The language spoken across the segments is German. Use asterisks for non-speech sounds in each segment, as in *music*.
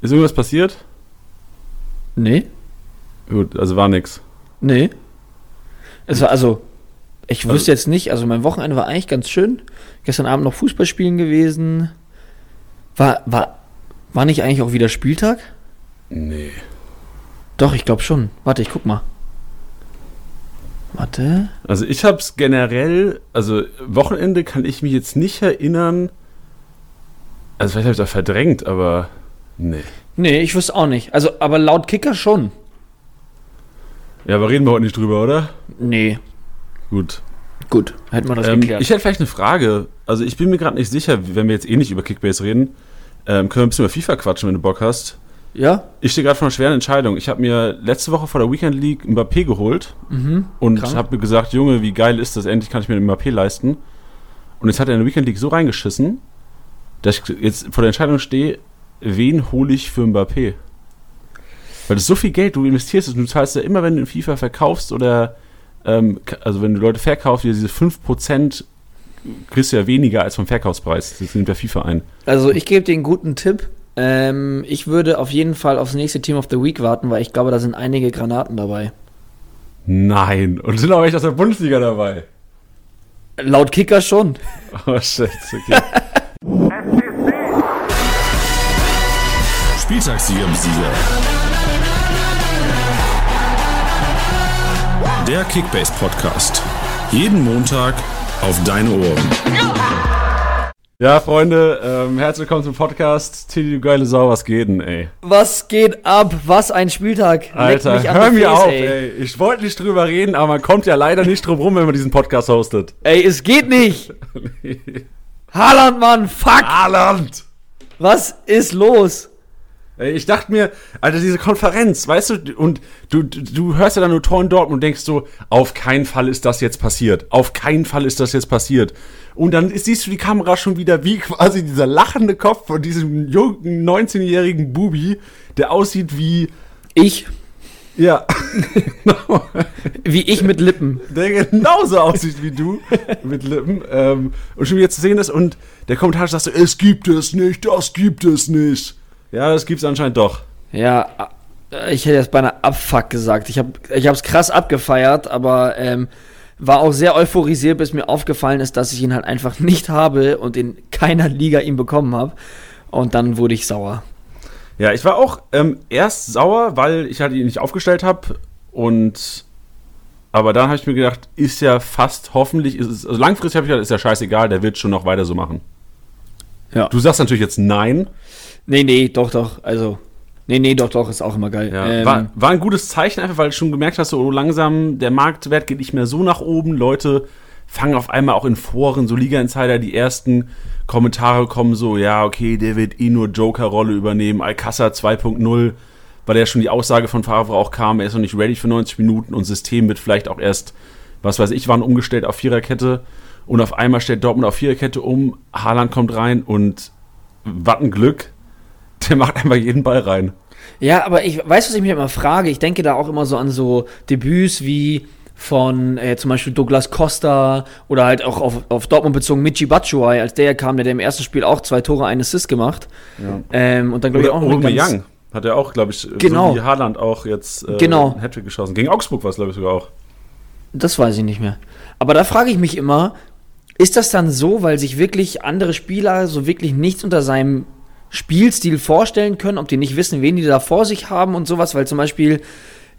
Ist irgendwas passiert? Nee. Gut, also war nix. Nee. Es war also, ich wüsste jetzt nicht, also mein Wochenende war eigentlich ganz schön. Gestern Abend noch Fußball spielen gewesen. War, war, war nicht eigentlich auch wieder Spieltag? Nee. Doch, ich glaube schon. Warte, ich guck mal. Warte. Also ich hab's generell, also Wochenende kann ich mich jetzt nicht erinnern. Also vielleicht habe ich das verdrängt, aber nee. Nee, ich wüsste auch nicht. Also, aber laut Kicker schon. Ja, aber reden wir heute nicht drüber, oder? Nee. Gut. Gut, hätten wir das Ähm, geklärt. ich hätte vielleicht eine Frage. Also ich bin mir gerade nicht sicher, wenn wir jetzt eh nicht über Kickbase reden, ähm, können wir ein bisschen über FIFA quatschen, wenn du Bock hast. ja? Ich stehe gerade vor einer schweren Entscheidung. Ich habe mir letzte Woche vor der Weekend League Mbappé geholt Mhm. und habe mir gesagt, Junge, wie geil ist das? Endlich kann ich mir den Mbappé leisten. Und jetzt hat er in der Weekend League so reingeschissen, dass ich jetzt vor der Entscheidung stehe, wen hole ich für Mbappé? Weil das ist so viel Geld, du investierst es und du zahlst ja immer, wenn du in FIFA verkaufst oder ähm, also wenn du Leute verkaufst, diese 5% kriegst du ja weniger als vom Verkaufspreis. Das nimmt der FIFA ein. Also ich gebe dir einen guten Tipp. Ähm, ich würde auf jeden Fall aufs nächste Team of the Week warten, weil ich glaube, da sind einige Granaten dabei. Nein. Und sind auch echt aus der Bundesliga dabei. Laut Kicker schon. Oh shit, okay. *laughs* Spieltagssieger Besieger. Der Kickbase Podcast. Jeden Montag auf deine Ohren. Ja, Freunde, ähm, herzlich willkommen zum Podcast. Tilly, du geile Sau, was geht denn, ey? Was geht ab? Was ein Spieltag. Alter, hör mir Face, auf, ey. Ich wollte nicht drüber reden, aber man kommt ja leider nicht drum rum, wenn man diesen Podcast hostet. Ey, es geht nicht. *laughs* Haaland, Mann, fuck. Haaland! Was ist los? Ey, ich dachte mir, Alter, diese Konferenz, weißt du, und du, du, du hörst ja dann nur Tor in Dortmund und denkst so, auf keinen Fall ist das jetzt passiert. Auf keinen Fall ist das jetzt passiert. Und dann siehst du die Kamera schon wieder wie quasi dieser lachende Kopf von diesem jungen 19-jährigen Bubi, der aussieht wie, Ich, ja, *laughs* wie ich mit Lippen. der genauso aussieht wie du mit Lippen ähm, und schon wieder zu sehen ist und der Kommentar sagt so, es gibt es nicht, das gibt es nicht. Ja, das gibt's anscheinend doch. Ja, äh, ich hätte jetzt beinahe Abfuck gesagt. Ich habe ich hab's krass abgefeiert, aber ähm, war auch sehr euphorisiert, bis mir aufgefallen ist, dass ich ihn halt einfach *laughs* nicht habe und in keiner Liga ihn bekommen habe. Und dann wurde ich sauer. Ja, ich war auch ähm, erst sauer, weil ich halt ihn nicht aufgestellt habe und aber dann habe ich mir gedacht, ist ja fast hoffentlich, ist es, also langfristig habe ich gedacht, ist ja scheißegal, der wird schon noch weiter so machen. Ja. Du sagst natürlich jetzt nein. Nee, nee, doch, doch. Also, nee, nee, doch, doch, ist auch immer geil. Ja, Ähm, war, war ein gutes Zeichen einfach, weil du schon gemerkt hast, so oh, langsam der Marktwert geht nicht mehr so nach oben. Leute fangen auf einmal auch in Foren, so Liga-Insider, die ersten Kommentare kommen so, ja, okay, der wird eh nur Joker-Rolle übernehmen, Alcázar 2.0, weil ja schon die Aussage von Favre auch kam, er ist noch nicht ready für 90 Minuten und System wird vielleicht auch erst, was weiß ich, wann umgestellt auf Viererkette und auf einmal stellt Dortmund auf Viererkette um, Haaland kommt rein und was ein Glück, der macht einfach jeden Ball rein. Ja, aber ich weiß, was ich mich immer frage. Ich denke da auch immer so an so Debüts wie von äh, zum Beispiel Douglas Costa oder halt auch auf, auf Dortmund bezogen Michi Batshuayi, als der kam, der hat im ersten Spiel auch zwei Tore, einen Assist gemacht. Ja. Ähm, und dann glaube ich auch noch Young hat er auch, glaube ich, Genau. so wie Haaland auch jetzt äh, Genau. einen Hattrick geschossen. Gegen Augsburg war es, glaube ich, sogar auch. Das weiß ich nicht mehr. Aber da frage ich mich immer, ist das dann so, weil sich wirklich andere Spieler so wirklich nichts unter seinem Spielstil vorstellen können, ob die nicht wissen, wen die da vor sich haben und sowas, weil zum Beispiel,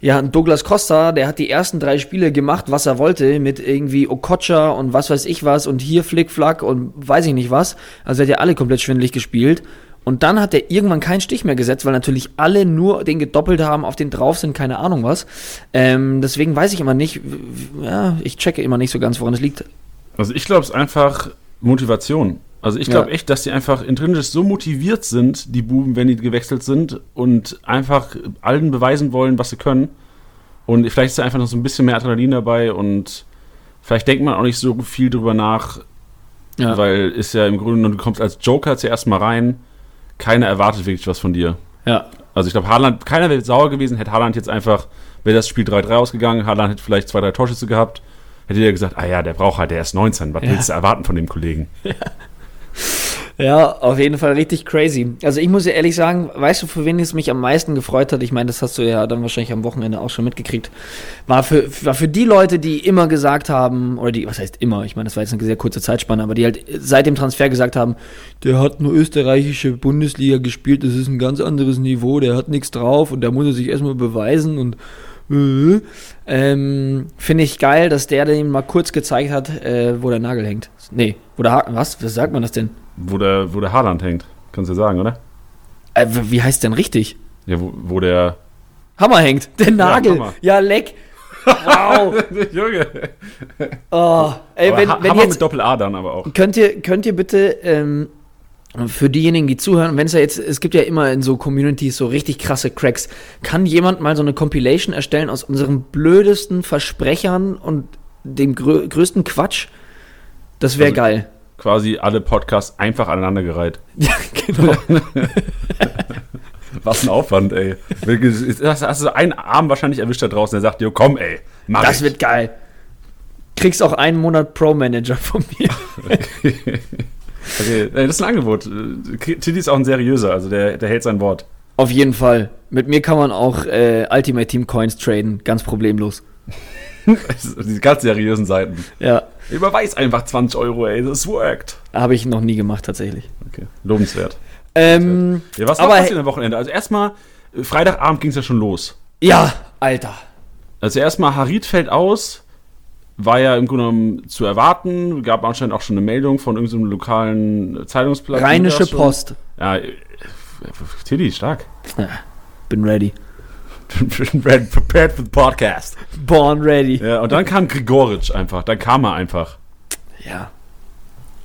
ja, Douglas Costa, der hat die ersten drei Spiele gemacht, was er wollte, mit irgendwie Okocha und was weiß ich was und hier Flickflack und weiß ich nicht was. Also er hat ja alle komplett schwindelig gespielt. Und dann hat er irgendwann keinen Stich mehr gesetzt, weil natürlich alle nur den gedoppelt haben, auf den drauf sind, keine Ahnung was. Ähm, deswegen weiß ich immer nicht, ja, ich checke immer nicht so ganz, woran es liegt. Also ich glaube, es ist einfach Motivation. Also ich glaube Ja. echt, dass die einfach intrinsisch so motiviert sind, die Buben, wenn die gewechselt sind und einfach allen beweisen wollen, was sie können. Und vielleicht ist da einfach noch so ein bisschen mehr Adrenalin dabei und vielleicht denkt man auch nicht so viel drüber nach, Ja. weil ist ja im Grunde, du kommst als Joker zuerst mal rein, keiner erwartet wirklich was von dir. ja. Also ich glaube, Haaland, keiner wäre sauer gewesen, hätte Haaland jetzt einfach, wäre das Spiel 3-3 ausgegangen, Haaland hätte vielleicht zwei, drei Torschüsse gehabt, hätte der gesagt, ah ja, der braucht halt, der ist 19, was Ja. willst du erwarten von dem Kollegen? *laughs* Ja, auf jeden Fall richtig crazy. Also ich muss ja ehrlich sagen, weißt du, für wen es mich am meisten gefreut hat? Ich meine, das hast du ja dann wahrscheinlich am Wochenende auch schon mitgekriegt. War für, war für die Leute, die immer gesagt haben, oder die, was heißt immer, ich meine, das war jetzt eine sehr kurze Zeitspanne, aber die halt seit dem Transfer gesagt haben, der hat nur österreichische Bundesliga gespielt, das ist ein ganz anderes Niveau, der hat nichts drauf und da muss er sich erstmal beweisen und äh, ähm, Finde ich geil, dass der dem mal kurz gezeigt hat, äh, wo der Nagel hängt. Nee, wo der Haken, was? Was sagt man das denn? Wo der, wo der Haaland hängt. Kannst du ja sagen, oder? Äh, wie heißt denn richtig? Ja, wo, wo der. Hammer hängt. Der Nagel. Hammer. Ja, leck. Wow. *laughs* Junge. Oh, ey, wenn, wenn Hammer jetzt, mit Doppel-A dann aber auch. könnt ihr, könnt ihr bitte ähm, für diejenigen, die zuhören, wenn es ja jetzt, es gibt ja immer in so Communities so richtig krasse Cracks, kann jemand mal so eine Compilation erstellen aus unseren blödesten Versprechern und dem grö größten Quatsch? Das wäre Also- geil. Quasi alle Podcasts einfach aneinandergereiht. *laughs* Ja, genau. *laughs* Was ein Aufwand, ey. Hast, hast du einen Arm wahrscheinlich erwischt da draußen, der sagt, jo, komm, ey. Mach Das ich. wird geil. Kriegst auch einen Monat Pro-Manager von mir. *laughs* Okay, ey, das ist ein Angebot. Titi ist auch ein seriöser, also der, der hält sein Wort. Auf jeden Fall. Mit mir kann man auch äh, Ultimate Team Coins traden, ganz problemlos. *laughs* Die ganz seriösen Seiten. Ja, Überweis einfach 20 Euro, ey, das worked. habe ich noch nie gemacht tatsächlich. Okay, lobenswert. Ähm, Ja, was war Aber- passiert am Wochenende? Also erstmal, Freitagabend ging es ja schon los. ja, Alter. Also erstmal, Harit fällt aus, war ja im Grunde genommen zu erwarten, gab anscheinend auch schon eine Meldung von irgendeinem lokalen Zeitungsblatt. Rheinische? Post. Ja, äh, Tilly, stark. Ja, bin ready. *laughs* Prepared for the podcast. Born ready. Ja, und dann kam Grigoric einfach, dann kam er einfach. Ja.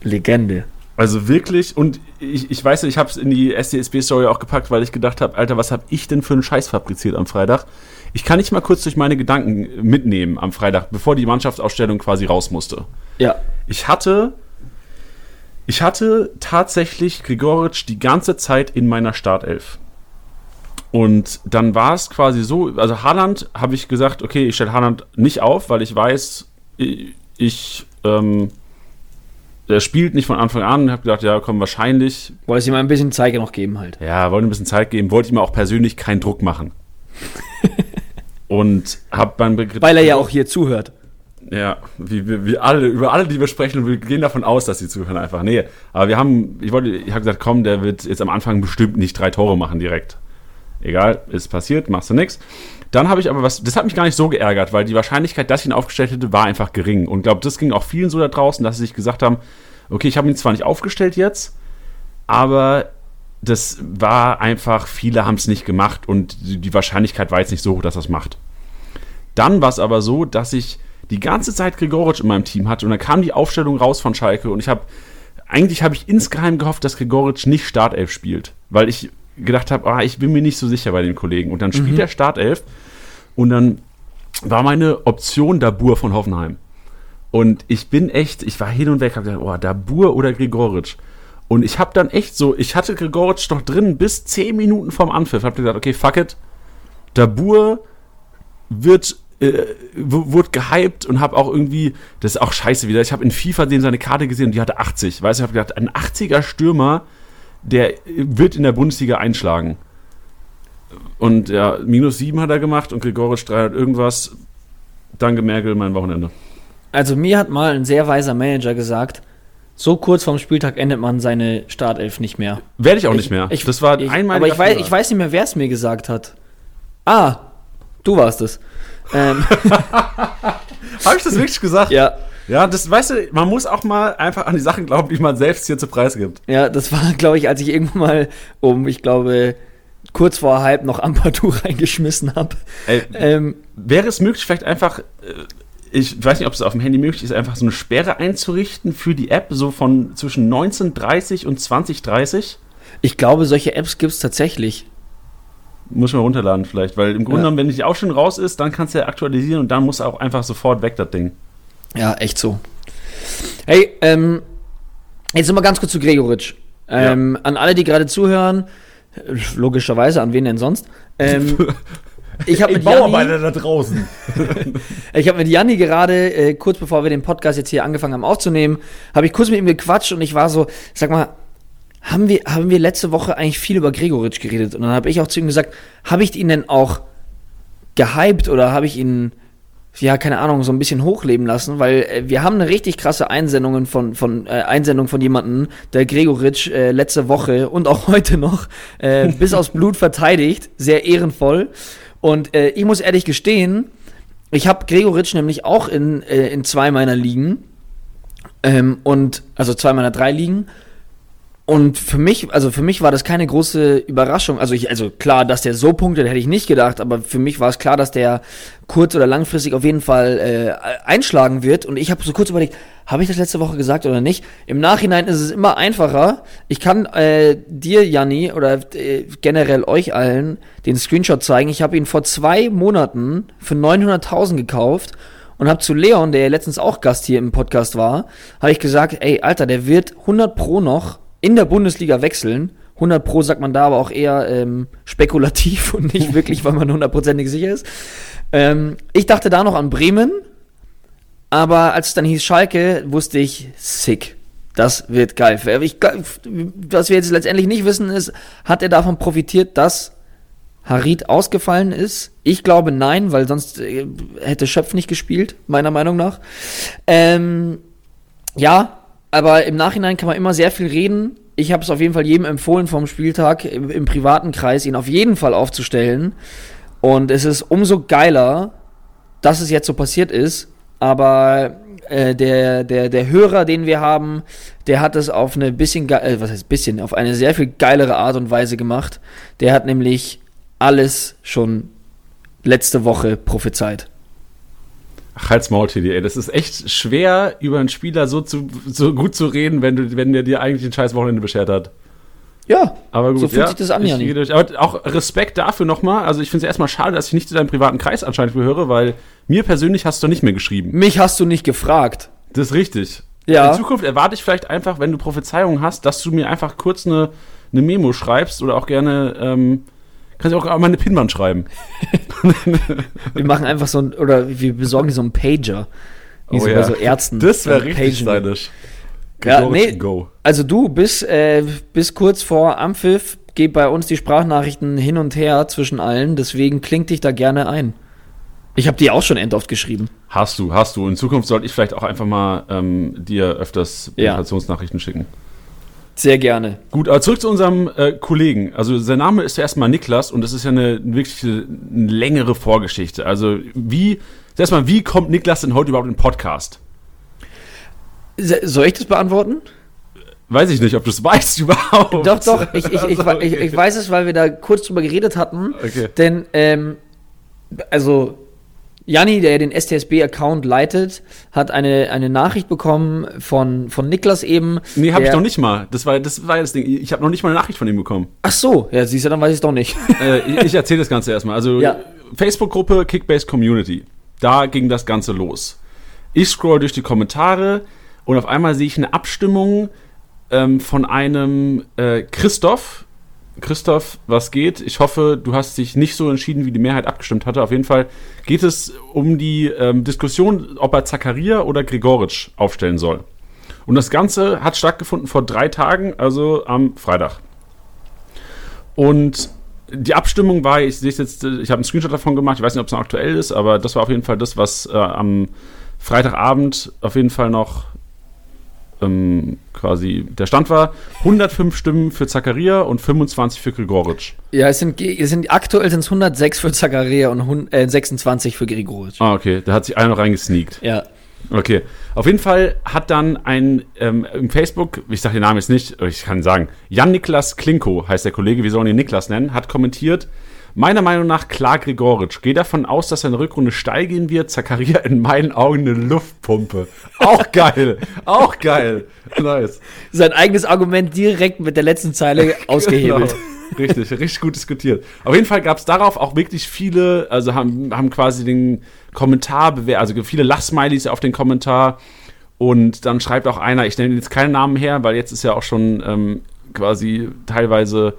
Legende. Also wirklich, und ich, ich weiß, ich habe es in die SDSB-Story auch gepackt, weil ich gedacht habe, Alter, was habe ich denn für einen Scheiß fabriziert am Freitag? Ich kann nicht mal kurz durch meine Gedanken mitnehmen am Freitag, bevor die Mannschaftsausstellung quasi raus musste. Ja. Ich hatte, ich hatte tatsächlich Grigoric die ganze Zeit in meiner Startelf. Und dann war es quasi so, also Haaland habe ich gesagt, okay, ich stelle Haaland nicht auf, weil ich weiß, ich, ich ähm, der spielt nicht von Anfang an. habe gedacht, ja, komm, wahrscheinlich. Wolltest ihm mal ein bisschen Zeit noch geben halt. Ja, wollte ein bisschen Zeit geben, wollte ihm auch persönlich keinen Druck machen. *laughs* Und habe beim Begriff. Weil er ja auch hier zuhört. Ja, wie, wie, wie alle, über alle, die wir sprechen, wir gehen davon aus, dass sie zuhören einfach. Nee, aber wir haben, ich wollte, ich habe gesagt, komm, der wird jetzt am Anfang bestimmt nicht drei Tore machen direkt. Egal, ist passiert, machst du nix. Dann habe ich aber was, das hat mich gar nicht so geärgert, weil die Wahrscheinlichkeit, dass ich ihn aufgestellt hätte, war einfach gering. Und glaube, das ging auch vielen so da draußen, dass sie sich gesagt haben, okay, ich habe ihn zwar nicht aufgestellt jetzt, aber das war einfach, viele haben es nicht gemacht und die Wahrscheinlichkeit war jetzt nicht so hoch, dass er es macht. Dann war es aber so, dass ich die ganze Zeit Gregoric in meinem Team hatte und dann kam die Aufstellung raus von Schalke und ich habe, eigentlich habe ich insgeheim gehofft, dass Gregoric nicht Startelf spielt, weil ich gedacht habe, ah, ich bin mir nicht so sicher bei den Kollegen. Und dann spielt er Startelf und dann war meine Option Dabur von Hoffenheim. Und ich bin echt, ich war hin und weg, habe gedacht, oh, Dabur oder Gregoric. Und ich habe dann echt so, ich hatte Gregoric noch drin bis 10 Minuten vorm Anpfiff. Habe gesagt, okay, fuck it. Dabur wird äh, wurde gehypt und habe auch irgendwie, das ist auch scheiße wieder, ich habe in FIFA den seine Karte gesehen und die hatte 80. Weißt du, ich habe gedacht, ein 80er Stürmer, der wird in der Bundesliga einschlagen. Und ja, minus 7 hat er gemacht und Gregoric 300 irgendwas. Danke Merkel, mein Wochenende. Also mir hat mal ein sehr weiser Manager gesagt, so kurz vorm Spieltag endet man seine Startelf nicht mehr. Werde ich auch nicht mehr. Ich, das war ich, einmal. Aber ich weiß, ich weiß nicht mehr, wer es mir gesagt hat. Ah, du warst es. Ähm, *laughs* Habe ich das wirklich gesagt? ja, Ja, das weißt du, man muss auch mal einfach an die Sachen glauben, die man selbst hier zu Preis gibt. ja, das war, glaube ich, als ich irgendwann mal um, ich glaube, kurz vor halb noch Ampadu *laughs* reingeschmissen habe. Ähm, wäre es möglich, vielleicht einfach, äh, ich weiß nicht, ob es auf dem Handy möglich ist, einfach so eine Sperre einzurichten für die App, so von zwischen 19.30 und 20.30? ich glaube, solche Apps gibt es tatsächlich. Muss man runterladen vielleicht, weil im Grunde Ja. genommen, wenn die auch schon raus ist, dann kannst du ja aktualisieren und dann muss auch einfach sofort weg, das Ding. Ja, echt so. Hey, ähm, jetzt nochmal ganz kurz zu Gregoritsch. Ähm, An alle, die gerade zuhören, logischerweise, an wen denn sonst? Ähm, *laughs* ich habe mit, Janni- da draußen. *laughs* ich hab mit Janni gerade, äh, kurz bevor wir den Podcast jetzt hier angefangen haben aufzunehmen, habe ich kurz mit ihm gequatscht und ich war so, sag mal, haben wir, haben wir letzte Woche eigentlich viel über Gregoritsch geredet. Und dann habe ich auch zu ihm gesagt, habe ich ihn denn auch gehypt oder habe ich ihn, ja, keine Ahnung, so ein bisschen hochleben lassen? Weil äh, wir haben eine richtig krasse Einsendung von, von, äh, Einsendung von jemandem, der Gregoritsch äh, letzte Woche und auch *laughs* heute noch äh, bis aufs Blut verteidigt. Sehr ehrenvoll. Und äh, ich muss ehrlich gestehen, ich habe Gregoritsch nämlich auch in, äh, in zwei meiner Ligen. Ähm, und, also zwei meiner drei Ligen. Und für mich, also für mich war das keine große Überraschung. Also ich, also klar, dass der so punktet, hätte ich nicht gedacht, aber für mich war es klar, dass der kurz- oder langfristig auf jeden Fall äh, einschlagen wird. Und ich habe so kurz überlegt, habe ich das letzte Woche gesagt oder nicht? Im Nachhinein ist es immer einfacher. Ich kann äh, dir, Janni, oder äh, generell euch allen den Screenshot zeigen. Ich habe ihn vor zwei Monaten für 900.000 gekauft und habe zu Leon, der ja letztens auch Gast hier im Podcast war, habe ich gesagt, ey, Alter, der wird 100 pro noch in der Bundesliga wechseln. 100 pro sagt man da aber auch eher ähm, spekulativ *laughs* und nicht wirklich, weil man hundertprozentig sicher ist. Ähm, ich dachte da noch an Bremen, aber als es dann hieß Schalke, wusste ich, sick. Das wird geil. Ich, was wir jetzt letztendlich nicht wissen, ist, hat er davon profitiert, dass Harid ausgefallen ist? Ich glaube nein, weil sonst äh, hätte Schöpf nicht gespielt, meiner Meinung nach. Ähm, ja, aber im Nachhinein kann man immer sehr viel reden. Ich habe es auf jeden Fall jedem empfohlen vom Spieltag im, im, privaten Kreis, ihn auf jeden Fall aufzustellen. Und es ist umso geiler, dass es jetzt so passiert ist. Aber äh, der, der, der Hörer, den wir haben, der hat es auf eine bisschen, äh, was heißt bisschen, auf eine sehr viel geilere Art und Weise gemacht. Der hat nämlich alles schon letzte Woche prophezeit. Halt's Maul, TD, ey. Das ist echt schwer, über einen Spieler so, zu, so gut zu reden, wenn, du, wenn der dir eigentlich ein scheiß Wochenende beschert hat. Ja, aber gut, so fühlt ja, sich das an, ja nicht. Aber auch Respekt dafür nochmal. Also ich finde es erstmal schade, dass ich nicht zu deinem privaten Kreis anscheinend gehöre, weil mir persönlich hast du nicht mehr geschrieben. Mich hast du nicht gefragt. Das ist richtig. Ja. In Zukunft erwarte ich vielleicht einfach, wenn du Prophezeiungen hast, dass du mir einfach kurz eine, eine Memo schreibst oder auch gerne ähm, Kannst du auch mal eine Pinwand schreiben. *laughs* wir machen einfach so ein, oder wir besorgen so einen Pager. Wie oh, ja. bei so Ärzten. Das wäre richtig stylisch. Ja, nee. Also du, bis, äh, bis kurz vor Ampfiff geht bei uns die Sprachnachrichten hin und her zwischen allen, deswegen klingt dich da gerne ein. Ich habe die auch schon endoft geschrieben. Hast du, hast du. In Zukunft sollte ich vielleicht auch einfach mal ähm, dir öfters Präsentationsnachrichten ja. schicken. Sehr gerne. Gut, aber zurück zu unserem äh, Kollegen. Also sein Name ist zuerst mal Niklas und das ist ja eine wirklich eine, längere Vorgeschichte. Also wie, zuerst mal, wie kommt Niklas denn heute überhaupt in den Podcast? Soll ich das beantworten? Weiß ich nicht, ob du es weißt *laughs* überhaupt. Doch, doch, *laughs* ich, ich, ich, okay. ich, ich, weiß es, weil wir da kurz drüber geredet hatten. Okay. Denn, ähm, also Janni, der den STSB-Account leitet, hat eine, eine Nachricht bekommen von, von Niklas eben. Nee, habe ich noch nicht mal. Das war, das war das Ding. Ich habe noch nicht mal eine Nachricht von ihm bekommen. Ach so, ja, siehst du, dann weiß ich es doch nicht. *laughs* äh, ich ich erzähle das Ganze erstmal. Also, ja. Facebook-Gruppe Kickbase Community. Da ging das Ganze los. Ich scroll durch die Kommentare und auf einmal sehe ich eine Abstimmung ähm, von einem äh, Christoph, Christoph, was geht? Ich hoffe, du hast dich nicht so entschieden, wie die Mehrheit abgestimmt hatte. Auf jeden Fall geht es um die ähm, Diskussion, ob er Zakaria oder Gregoritsch aufstellen soll. Und das Ganze hat stattgefunden vor drei Tagen, also am Freitag. Und die Abstimmung war, ich sehe jetzt, ich habe einen Screenshot davon gemacht, ich weiß nicht, ob es noch aktuell ist, aber das war auf jeden Fall das, was äh, am Freitagabend auf jeden Fall noch ähm, quasi der Stand war 105 Stimmen für Zakaria und 25 für Grigoritsch. Ja, es sind, es sind aktuell sind es 106 für Zakaria und äh, 26 für Grigoritsch. Ah, okay, da hat sich einer noch reingesneakt. Ja. Okay. Auf jeden Fall hat dann ein ähm, im Facebook, ich sage den Namen jetzt nicht, ich kann sagen, Jan-Niklas Klinko heißt der Kollege, wir sollen ihn Niklas nennen, hat kommentiert, Meiner Meinung nach klar Gregoritsch. Gehe davon aus, dass seine Rückrunde steil gehen wird. Zakaria in meinen Augen eine Luftpumpe. Auch geil. auch geil. Nice. Sein eigenes Argument direkt mit der letzten Zeile *laughs* ausgehebelt. Genau. Richtig, richtig gut diskutiert. Auf jeden Fall gab es darauf auch wirklich viele, also haben, haben quasi den Kommentar bewertet, also viele Lachsmilies auf den Kommentar. Und dann schreibt auch einer, ich nenne jetzt keinen Namen her, weil jetzt ist ja auch schon ähm, quasi teilweise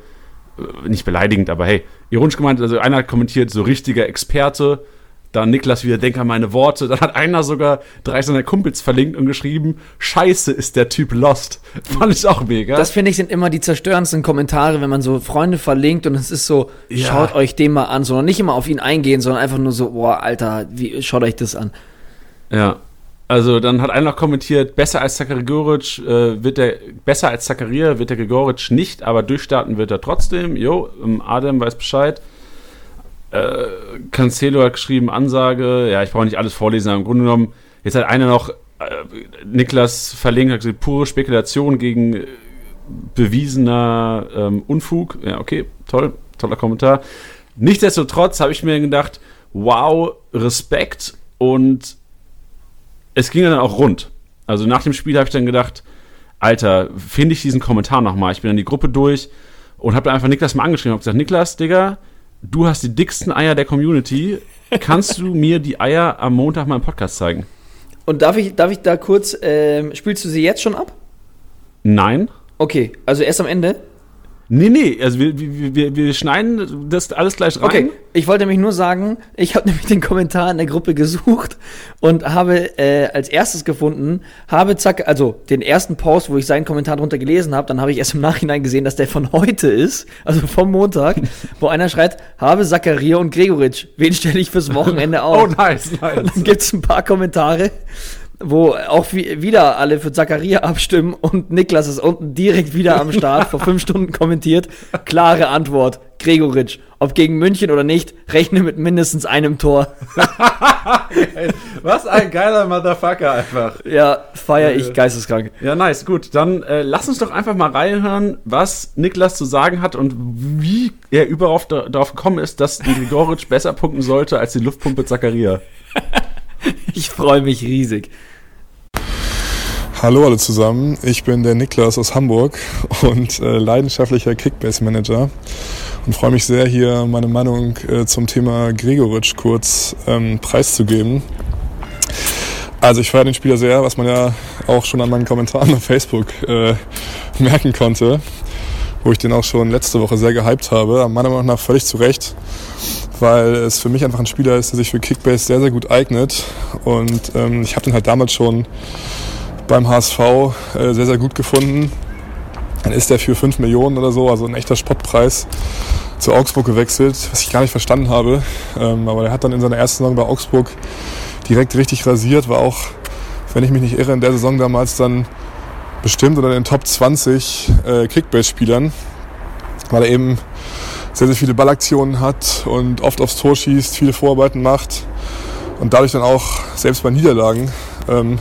äh, nicht beleidigend, aber hey, ironisch gemeint, also einer kommentiert, so richtiger Experte. Dann Niklas wieder, denk an meine Worte. Dann hat einer sogar drei seiner Kumpels verlinkt und geschrieben, scheiße ist der Typ lost. Fand ich auch mega. Das finde ich sind immer die zerstörendsten Kommentare, wenn man so Freunde verlinkt und es ist so, Ja. schaut euch den mal an, sondern nicht immer auf ihn eingehen, sondern einfach nur so, boah, Alter, wie, schaut euch das an. Ja. Also dann hat einer noch kommentiert, besser als Zakarigoric äh, wird der, besser als Zakaria wird der Gregoric nicht, aber durchstarten wird er trotzdem. Jo, ähm, Adem weiß Bescheid. Äh, Cancelo hat geschrieben, Ansage, ja, ich brauche nicht alles vorlesen, aber im Grunde genommen, jetzt hat einer noch, äh, Niklas verlinkt, hat gesagt, pure Spekulation gegen äh, bewiesener ähm, Unfug. Ja, okay, toll, toller Kommentar. Nichtsdestotrotz habe ich mir gedacht, wow, Respekt und es ging dann auch rund. Also nach dem Spiel habe ich dann gedacht, Alter, finde ich diesen Kommentar nochmal. Ich bin in die Gruppe durch und habe dann einfach Niklas mal angeschrieben und gesagt, Niklas, Digga, du hast die dicksten Eier der Community. Kannst du *laughs* mir die Eier am Montag mal im Podcast zeigen? Und darf ich, darf ich da kurz, ähm, spielst du sie jetzt schon ab? Nein. Okay, also erst am Ende? Nee, nee, also wir, wir, wir, wir schneiden das alles gleich rein. Okay, ich wollte nämlich nur sagen, ich habe *laughs* nämlich den Kommentar in der Gruppe gesucht und habe äh, als erstes gefunden, habe Zack, also den ersten Post, wo ich seinen Kommentar drunter gelesen habe, dann habe ich erst im Nachhinein gesehen, dass der von heute ist, also vom Montag, *laughs* wo einer schreibt, habe Zakaria und Gregoritsch, wen stelle ich fürs *laughs* Wochenende auf? Oh, nice, nice. Und dann gibt es ein paar Kommentare, wo auch wie, wieder alle für Zakaria abstimmen und Niklas ist unten direkt wieder am Start, vor fünf Stunden kommentiert. Klare Antwort, Gregoritsch. Ob gegen München oder nicht, rechne mit mindestens einem Tor. *laughs* Was ein geiler Motherfucker einfach. Ja, feier ich geisteskrank. Ja, nice, gut. Dann äh, lass uns doch einfach mal reinhören, was Niklas zu sagen hat und wie er überhaupt da, darauf gekommen ist, dass die Grigoric besser punkten sollte als die Luftpumpe Zakaria. *laughs* *laughs* Ich freue mich riesig. Hallo alle zusammen, ich bin der Niklas aus Hamburg und äh, leidenschaftlicher Kickbase-Manager und freue mich sehr, hier meine Meinung äh, zum Thema Gregoritsch kurz ähm, preiszugeben. Also ich feiere den Spieler sehr, was man ja auch schon an meinen Kommentaren auf Facebook äh, *laughs* merken konnte, wo ich den auch schon letzte Woche sehr gehypt habe, meiner Meinung nach völlig zu Recht, weil es für mich einfach ein Spieler ist, der sich für Kickbase sehr, sehr gut eignet und ähm, ich habe den halt damals schon beim HSV äh, sehr, sehr gut gefunden. Dann ist er für 5 Millionen oder so, also ein echter Spottpreis, zu Augsburg gewechselt, was ich gar nicht verstanden habe. Ähm, aber er hat dann in seiner ersten Saison bei Augsburg direkt richtig rasiert, war auch, wenn ich mich nicht irre, in der Saison damals dann bestimmt unter den Top 20 äh, Kickbase-Spielern, weil er eben sehr, sehr viele Ballaktionen hat und oft aufs Tor schießt, viele Vorarbeiten macht und dadurch dann auch, selbst bei Niederlagen, ähm,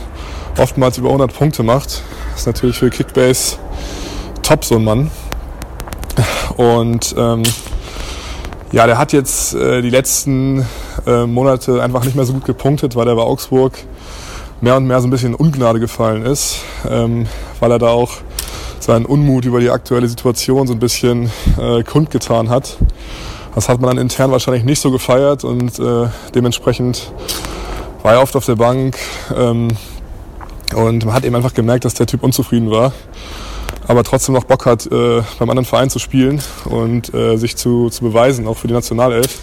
oftmals über 100 Punkte macht. Das ist natürlich für Kickbase top, so ein Mann. Und ähm, ja, der hat jetzt äh, die letzten äh, Monate einfach nicht mehr so gut gepunktet, weil er bei Augsburg mehr und mehr so ein bisschen in Ungnade gefallen ist, ähm, weil er da auch seinen Unmut über die aktuelle Situation so ein bisschen äh, kundgetan hat. Das hat man dann intern wahrscheinlich nicht so gefeiert und äh, dementsprechend war er oft auf der Bank ähm, und man hat eben einfach gemerkt, dass der Typ unzufrieden war, aber trotzdem noch Bock hat, äh, beim anderen Verein zu spielen und äh, sich zu, zu beweisen, auch für die Nationalelf.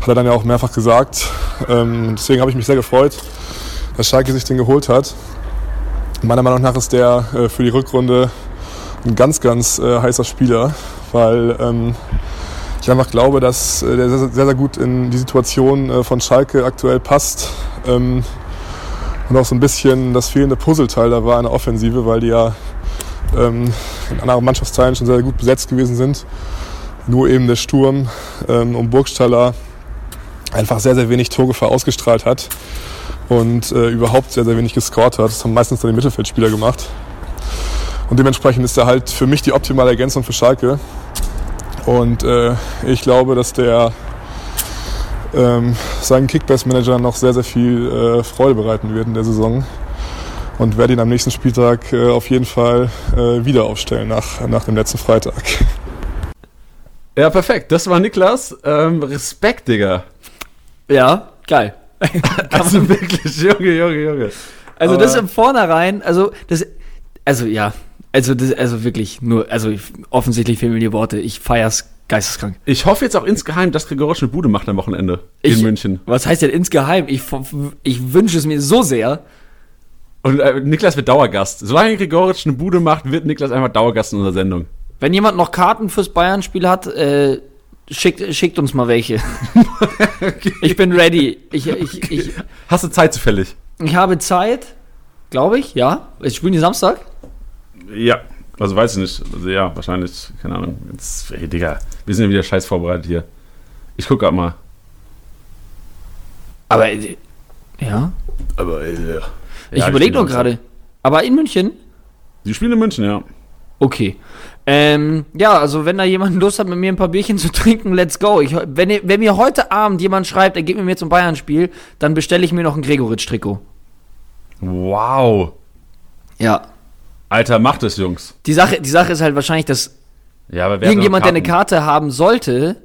Hat er dann ja auch mehrfach gesagt. Ähm, deswegen habe ich mich sehr gefreut, dass Schalke sich den geholt hat. Meiner Meinung nach ist der äh, für die Rückrunde ein ganz, ganz äh, heißer Spieler, weil ähm, ich einfach glaube, dass äh, der sehr, sehr, sehr gut in die Situation äh, von Schalke aktuell passt. Ähm, und auch so ein bisschen das fehlende Puzzleteil da war in der Offensive, weil die ja ähm, in anderen Mannschaftsteilen schon sehr gut besetzt gewesen sind. Nur eben der Sturm ähm, um Burgstaller einfach sehr, sehr wenig Torgefahr ausgestrahlt hat und äh, überhaupt sehr, sehr wenig gescored hat. Das haben meistens dann die Mittelfeldspieler gemacht. Und dementsprechend ist er halt für mich die optimale Ergänzung für Schalke. Und äh, ich glaube, dass der ähm, seinen Kickbase-Manager noch sehr, sehr viel äh, Freude bereiten wird in der Saison. Und werde ihn am nächsten Spieltag äh, auf jeden Fall äh, wieder aufstellen nach, nach dem letzten Freitag. Ja, perfekt. Das war Niklas. Ähm, Respekt, Digga. Ja, geil. *laughs* Also wirklich, Junge, Junge, Junge. Also Aber- das im Vornherein, also das, also ja, also das, also wirklich nur, also ich, offensichtlich fehlen mir die Worte. Ich feier's Geisteskrank. Ich hoffe jetzt auch insgeheim, dass Gregorisch eine Bude macht am Wochenende Ich- in München. Was heißt denn insgeheim? Ich, ich wünsche es mir so sehr. Und äh, Niklas wird Dauergast. Solange Gregorisch eine Bude macht, wird Niklas einfach Dauergast in unserer Sendung. Wenn jemand noch Karten fürs Bayern-Spiel hat, äh, schickt, schickt uns mal welche. *laughs* Ich bin ready. Ich, ich, ich, Hast du Zeit zufällig? ich habe Zeit, glaube ich, ja. Ich spiele die Samstag. Ja. Also weiß ich nicht. Also ja, wahrscheinlich, keine Ahnung. Jetzt, ey, Digga, wir sind ja wieder scheiß vorbereitet hier. Ich guck grad mal. Aber, äh, ja. Aber äh, ja, Ich die überlege spielen nur gerade. Aber in München? Die spielen in München, ja. Okay. Ähm, ja, also wenn da jemand *laughs* Lust hat, mit mir ein paar Bierchen zu trinken, let's go. Ich, wenn, wenn mir heute Abend jemand schreibt, er geht mit mir zum Bayern-Spiel, dann bestelle ich mir noch ein Gregoritsch-Trikot. Wow. Ja. Alter, macht es, Jungs. Die Sache, die Sache ist halt wahrscheinlich, dass Ja, irgendjemand, der eine? Karte haben sollte,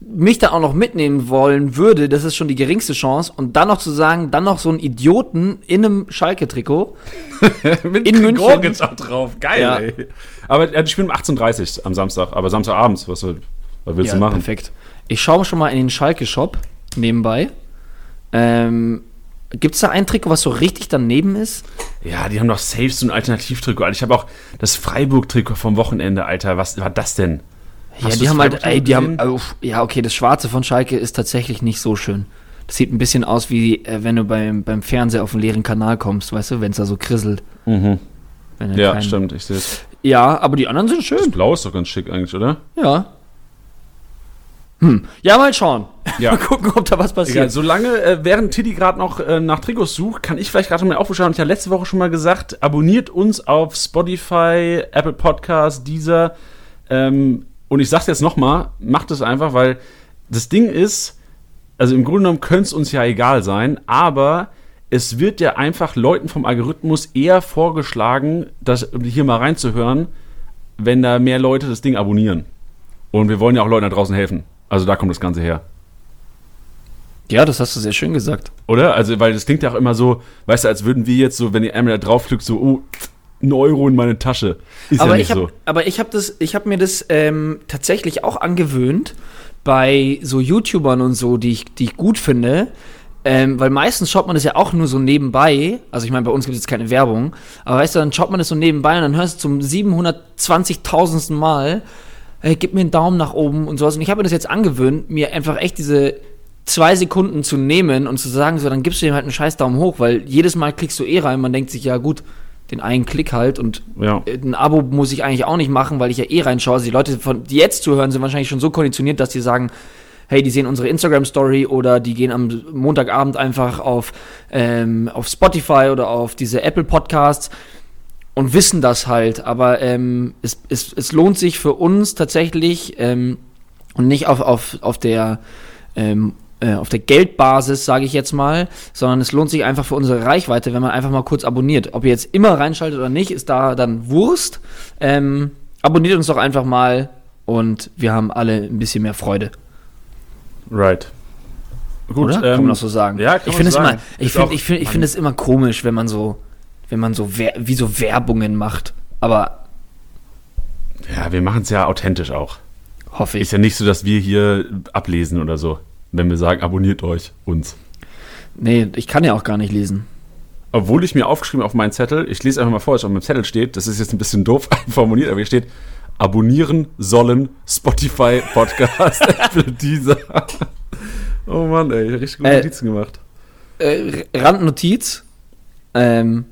mich dann auch noch mitnehmen wollen würde, das ist schon die geringste Chance. Und dann noch zu sagen, dann noch so einen Idioten in einem Schalke-Trikot. *laughs* Mit in München. Gregorisch auch drauf. Geil, Ja. ey. Aber ja, die spielen um 18.30 Uhr am Samstag. Aber Samstagabends, was, was willst du machen? perfekt. Ich schaue schon mal in den Schalke-Shop nebenbei. Ähm, Gibt es da ein Trikot, was so richtig daneben ist? Ja, die haben doch safe so ein Alternativtrikot. Alter, Ich habe auch das Freiburg-Trikot vom Wochenende, Alter. Was war das denn? Ja, Hast die haben halt, ey, die haben, gesehen? uff, ja, okay, das Schwarze von Schalke ist tatsächlich nicht so schön. Das sieht ein bisschen aus wie, äh, wenn du beim, beim Fernseher auf einen leeren Kanal kommst, weißt du, wenn es da so krisselt. Mhm. Ja, keinen- stimmt, ich sehe es. Ja, aber die anderen sind schön. Blau ist doch ganz schick eigentlich, oder? Ja. Hm. Ja, mal schauen. Ja. *laughs* mal gucken, ob da was passiert. Egal, solange, äh, während Tiddy gerade noch äh, nach Trikots sucht, kann ich vielleicht gerade mal aufschauen. Ich habe letzte Woche schon mal gesagt, abonniert uns auf Spotify, Apple Podcasts, Deezer. Ähm, und ich sag's jetzt nochmal, macht es einfach, weil das Ding ist, also im Grunde genommen könnte es uns ja egal sein, aber es wird ja einfach Leuten vom Algorithmus eher vorgeschlagen, das hier mal reinzuhören, wenn da mehr Leute das Ding abonnieren. Und wir wollen ja auch Leuten da draußen helfen. Also da kommt das Ganze her. ja, das hast du sehr schön gesagt. Oder? Also, weil das klingt ja auch immer so, weißt du, als würden wir jetzt so, wenn ihr einmal da draufklickt, so, oh, ein Euro in meine Tasche. Ist aber ja nicht ich habe so. aber ich habe das ich habe mir das ähm, tatsächlich auch angewöhnt bei so YouTubern und so, die ich die ich gut finde. Ähm, weil meistens schaut man das ja auch nur so nebenbei. Also ich meine, bei uns gibt es jetzt keine Werbung. Aber weißt du, dann schaut man das so nebenbei und dann hörst du zum 720.000. Mal, hey, gib mir einen Daumen nach oben und sowas. Und ich habe mir das jetzt angewöhnt, mir einfach echt diese zwei Sekunden zu nehmen und zu sagen, so, dann gibst du dem halt einen scheiß Daumen hoch, weil jedes Mal klickst du eh rein, man denkt sich, ja gut, den einen Klick halt und Ja. äh, ein Abo muss ich eigentlich auch nicht machen, weil ich ja eh reinschaue. Also die Leute, von, die jetzt zuhören, sind wahrscheinlich schon so konditioniert, dass die sagen, hey, die sehen unsere Instagram-Story oder die gehen am Montagabend einfach auf, ähm, auf Spotify oder auf diese Apple Podcasts und wissen das halt. Aber ähm, es, es, es lohnt sich für uns tatsächlich ähm, und nicht auf, auf, auf der ähm, äh, auf der Geldbasis, sage ich jetzt mal, sondern es lohnt sich einfach für unsere Reichweite, wenn man einfach mal kurz abonniert. Ob ihr jetzt immer reinschaltet oder nicht, ist da dann Wurst. Ähm, abonniert uns doch einfach mal und wir haben alle ein bisschen mehr Freude. Right. Gut, Oder? ähm, kann man das so sagen? ja, kann ich finde es immer, ich finde, ich finde, ich finde es immer komisch, wenn man so, wenn man so, wie so Werbungen macht. Aber Ja, wir machen es ja authentisch auch. hoffe ich. Ist ja nicht so, dass wir hier ablesen oder so, wenn wir sagen, abonniert euch uns. Nee, ich kann ja auch gar nicht lesen. Obwohl ich mir aufgeschrieben habe auf meinen Zettel, ich lese einfach mal vor, was auf meinem Zettel steht, das ist jetzt ein bisschen doof *laughs* formuliert, aber hier steht, abonnieren sollen Spotify, Podcast, *laughs* Apple, Deezer. Oh Mann, ey, richtig gute Äh, Notizen gemacht. Äh, Randnotiz. Ähm,